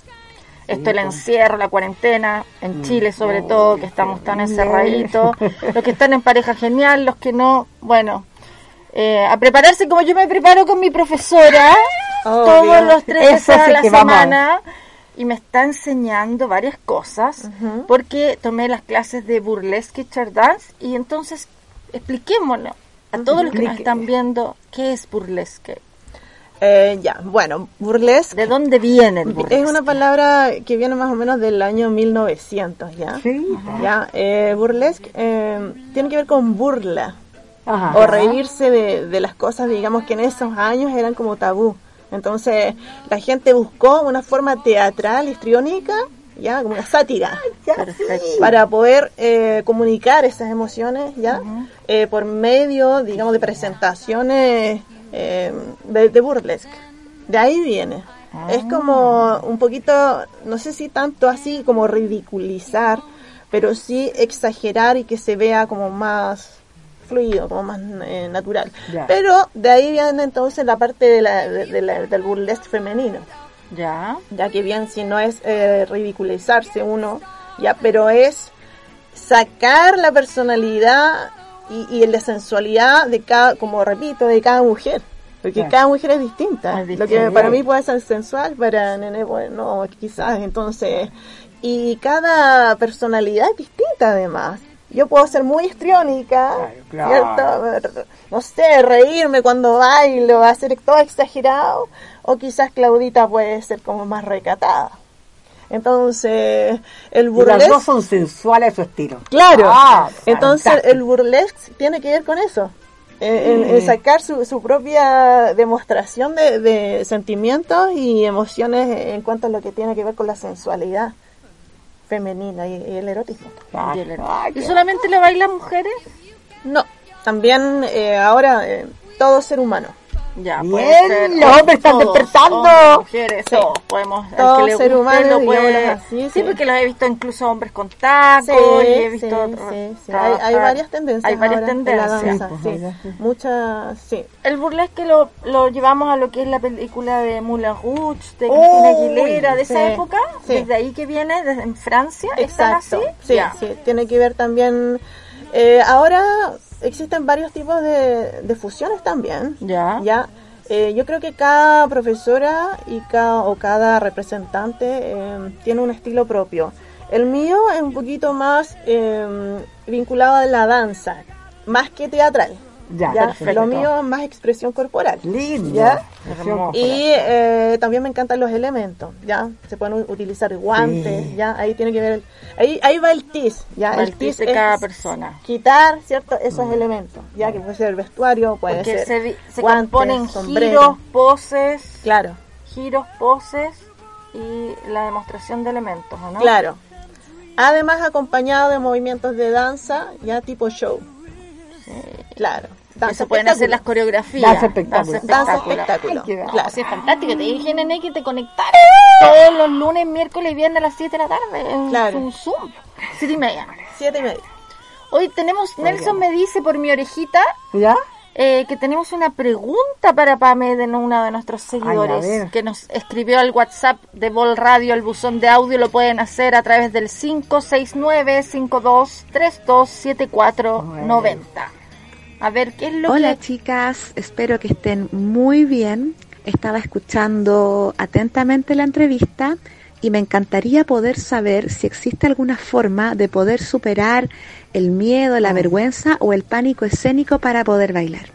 Esto el encierro, la cuarentena, en Chile sobre todo, que estamos tan encerraditos. <laughs> Los que están en pareja genial, los que no, bueno, eh, a prepararse como yo me preparo con mi profesora Obvio. todos los tres Eso veces a sí la semana y me está enseñando varias cosas porque tomé las clases de burlesque y chair dance y entonces expliquémonos a todos los que nos están viendo qué es burlesque, Eh, ya, bueno, burlesque de dónde viene el burlesque. es una palabra que viene más o menos del año 1900, ¿ya? Sí. Ya, eh, burlesque eh, tiene que ver con burla Ajá. o reírse de, de las cosas, digamos que en esos años eran como tabú. Entonces la gente buscó una forma teatral, histriónica, ya, como una sátira, para poder eh, comunicar esas emociones, ya, eh, por medio, digamos, de presentaciones eh, de, de burlesque. De ahí viene. Es como un poquito, no sé si tanto así como ridiculizar, pero sí exagerar y que se vea como más fluido, como más eh, natural. Ya. Pero de ahí viene entonces la parte de la, de- de la- del burlesque femenino Ya. ya que bien si no es eh, ridiculizarse uno, ya, pero es sacar la personalidad y, y la sensualidad de cada, como repito, de cada mujer. Porque cada mujer es distinta. Es Lo que para mí puede ser sensual, para Nene, bueno, quizás. Entonces, y cada personalidad es distinta además. Yo puedo ser muy histriónica. No sé, reírme cuando bailo, hacer todo exagerado. O quizás Claudita puede ser como más recatada. Entonces, el Y las burlesque... dos son sensuales a su estilo. Claro. Ah, Entonces fantástico. el burlesque tiene que ver con eso. En, en- en sacar su, su propia demostración de, de sentimientos y emociones en cuanto a lo que tiene que ver con la sensualidad femenina y, y el erotismo. Ah, Y el erotismo. ah, ¿Y qué- solamente lo bailan mujeres? No, también eh, ahora eh, todo ser humano. Ya, Bien, los hombres están todos, despertando. hombres, mujeres, Sí. todos podemos. al Todo que le ser guste humano, lo puede. así, sí, sí. porque los he visto incluso hombres con tacos Sí, y he visto. sí, sí, sí. Hay, hay varias tendencias. Hay varias tendencias. danza, pues. Muchas, sí. El burlesque lo, lo llevamos a lo que es la película de Moulin Rouge, de Uy, Cristina Aguilera, de esa época, sí. desde ahí que viene, desde en Francia, ¿están Exacto. así? Sí, Ya. sí, tiene que ver también. eh, ahora existen varios tipos de, de fusiones también. Ya. Ya. Eh, yo creo que cada profesora y cada, o cada representante eh, tiene un estilo propio. El mío es un poquito más eh, vinculado a la danza, más que teatral. Ya, Ya, perfecto. Lo mío es más expresión corporal. Lindo. ¿Ya? Hermoso. Y eh, también me encantan los elementos, ¿ya? Se pueden utilizar guantes, Sí. ¿ya? Ahí tiene que ver, el- ahí, ahí va el tis, ¿ya? Va el tis de cada persona. Quitar, ¿cierto? Esos elementos, ¿ya? Que puede ser el vestuario, puede Porque ser se, se guantes, componen sombrero. giros, poses, Claro. giros, poses y la demostración de elementos, ¿o ¿no? Claro. Además acompañado de movimientos de danza, ya tipo show. Claro. Que se pueden hacer las coreografías. Danza espectáculo. Danza espectáculo. Ay, Claro. Sí, es fantástico. Te dije, nene, que te conectaras todos los lunes, miércoles y viernes a las 7 de la tarde en Claro. un Zoom. 7 y media. Siete y media. Hoy tenemos, Nelson me dice por mi orejita ¿Ya? eh, que tenemos una pregunta para Pame de uno de nuestros seguidores ver. que nos escribió al WhatsApp de Vol Radio, el buzón de audio, lo pueden hacer a través del 569-5232-7490. A ver, ¿qué es lo Hola que... chicas, espero que estén muy bien. Estaba escuchando atentamente la entrevista y me encantaría poder saber si existe alguna forma de poder superar el miedo, la vergüenza o el pánico escénico para poder bailar.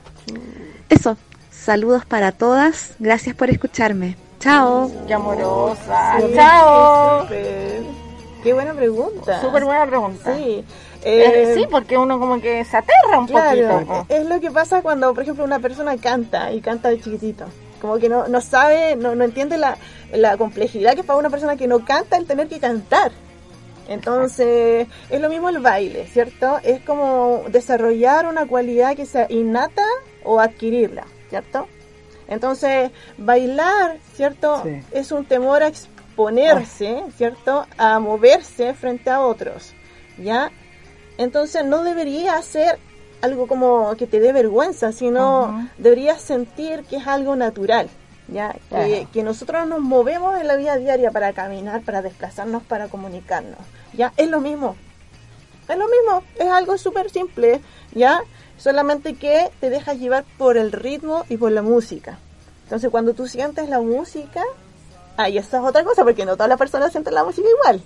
Eso, saludos para todas, gracias por escucharme. Chao. Qué amorosa. Sí, Chao. Qué buena pregunta. Súper buena pregunta. Sí. Eh, sí, porque uno como que se aterra un Claro, poquito. es lo que pasa cuando, por ejemplo, una persona canta y canta de chiquitito. Como que no, no sabe, no, no entiende la, la complejidad que es para una persona que no canta el tener que cantar. Entonces, es lo mismo el baile, ¿cierto? Es como desarrollar una cualidad que sea innata o adquirirla, ¿cierto? Entonces, bailar, ¿cierto? Sí. Es un temor a exponerse, ¿cierto? A moverse frente a otros, ¿ya? Entonces, no debería ser algo como que te dé vergüenza, sino Ujú. deberías sentir que es algo natural, ¿ya? Que nosotros nos movemos en la vida diaria para caminar, para desplazarnos, para comunicarnos, ¿ya? Es lo mismo. Es lo mismo, es algo súper simple, ¿ya? Solamente que te dejas llevar por el ritmo y por la música. Entonces, cuando tú sientes la música, ahí esa es otra cosa, porque no todas las personas sienten la música igual.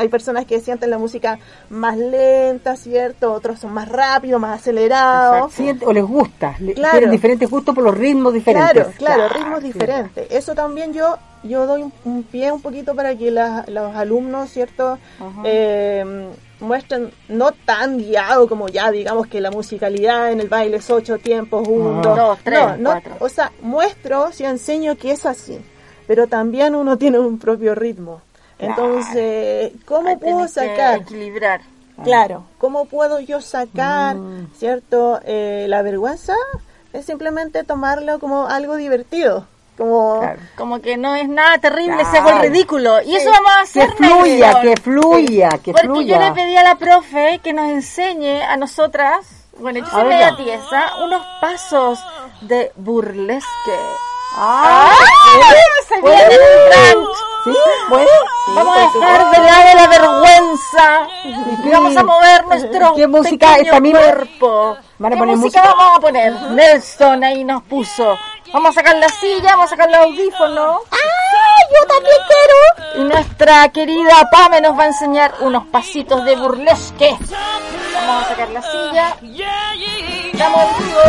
Hay personas que sienten la música más lenta, ¿cierto? Otros son más rápidos, más acelerados. Siente- o les gusta. Claro. Tienen diferentes gustos por los ritmos diferentes. Claro, claro, ritmos diferentes. Eso también yo yo doy un, un pie un poquito para que las- los alumnos, ¿cierto? Eh, muestren no tan guiado como ya, digamos que la musicalidad en el baile es ocho tiempos, uno, dos, Dos, tres, no, no, cuatro. o sea, muestro, si enseño que es así, pero también uno tiene un propio ritmo. Entonces, ¿cómo puedo que sacar? equilibrar. Claro, ¿cómo puedo yo sacar, Mm. cierto, eh, la vergüenza? Es simplemente tomarlo como algo divertido, como Claro. Como que no es nada terrible, Claro. se hago el ridículo. Y eso vamos a Que hacer. fluya, Nelson. que fluya, que Porque fluya. yo le pedí a la profe que nos enseñe a nosotras, bueno, yo soy media tiesa, unos pasos de burlesque. Ah, el brunch. ¿Sí? Bueno, Vamos a dejar de lado la vergüenza y vamos a mover nuestro qué música pequeño esta misma? cuerpo. ¿Van a ¿Qué poner música, música? vamos a poner? Nelson ahí nos puso. Vamos a sacar la silla, vamos a sacar los audífonos. ¡Ah! Yo también quiero. Y nuestra querida Pame nos va a enseñar unos pasitos de burlesque. Vamos a sacar la silla. Estamos en vivo.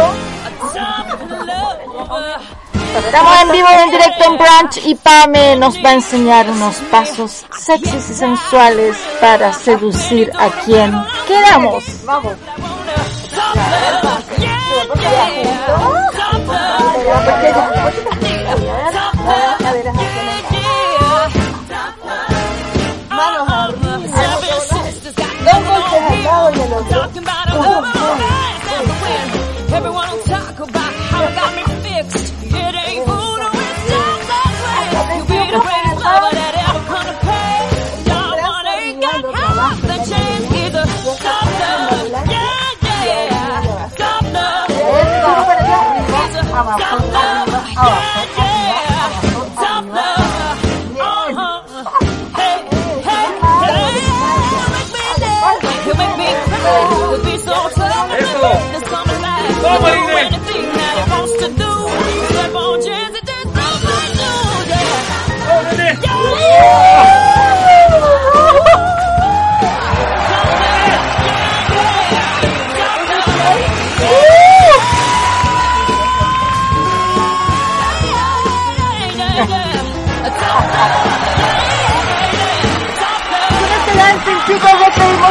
Estamos en vivo en directo en Brunch y Pame nos va a enseñar unos pasos sexys y sensuales para seducir a quien queramos. Vamos. manos arriba, dos golpes al lado y el otro.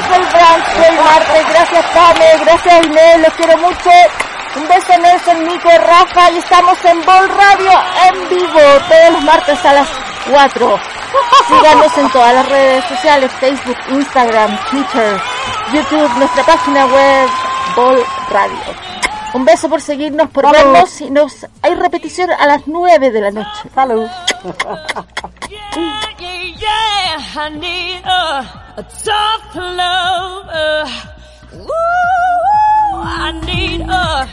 Despedimos el brunch del martes. Gracias, Pame. Gracias, Inés. Los quiero mucho. Un beso, Nelson, Nico, Rafa. Y estamos en Bol Radio en vivo todos los martes a las 4. Síganos en todas las redes sociales, Facebook, Instagram, Twitter, YouTube, nuestra página web, Bol Radio. Un beso por seguirnos, por Salud. vernos y nos hay repetición a las 9 de la noche. Salud. <laughs> yeah, yeah, I need a, a tough. Uh, I need a.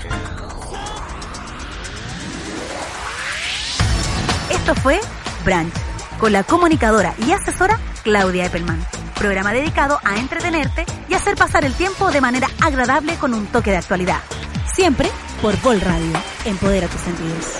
Esto fue Branch, con la comunicadora y asesora Claudia Eppelman. Programa dedicado a entretenerte y hacer pasar el tiempo de manera agradable con un toque de actualidad. Siempre por Vol Radio. Empodera tus sentidos.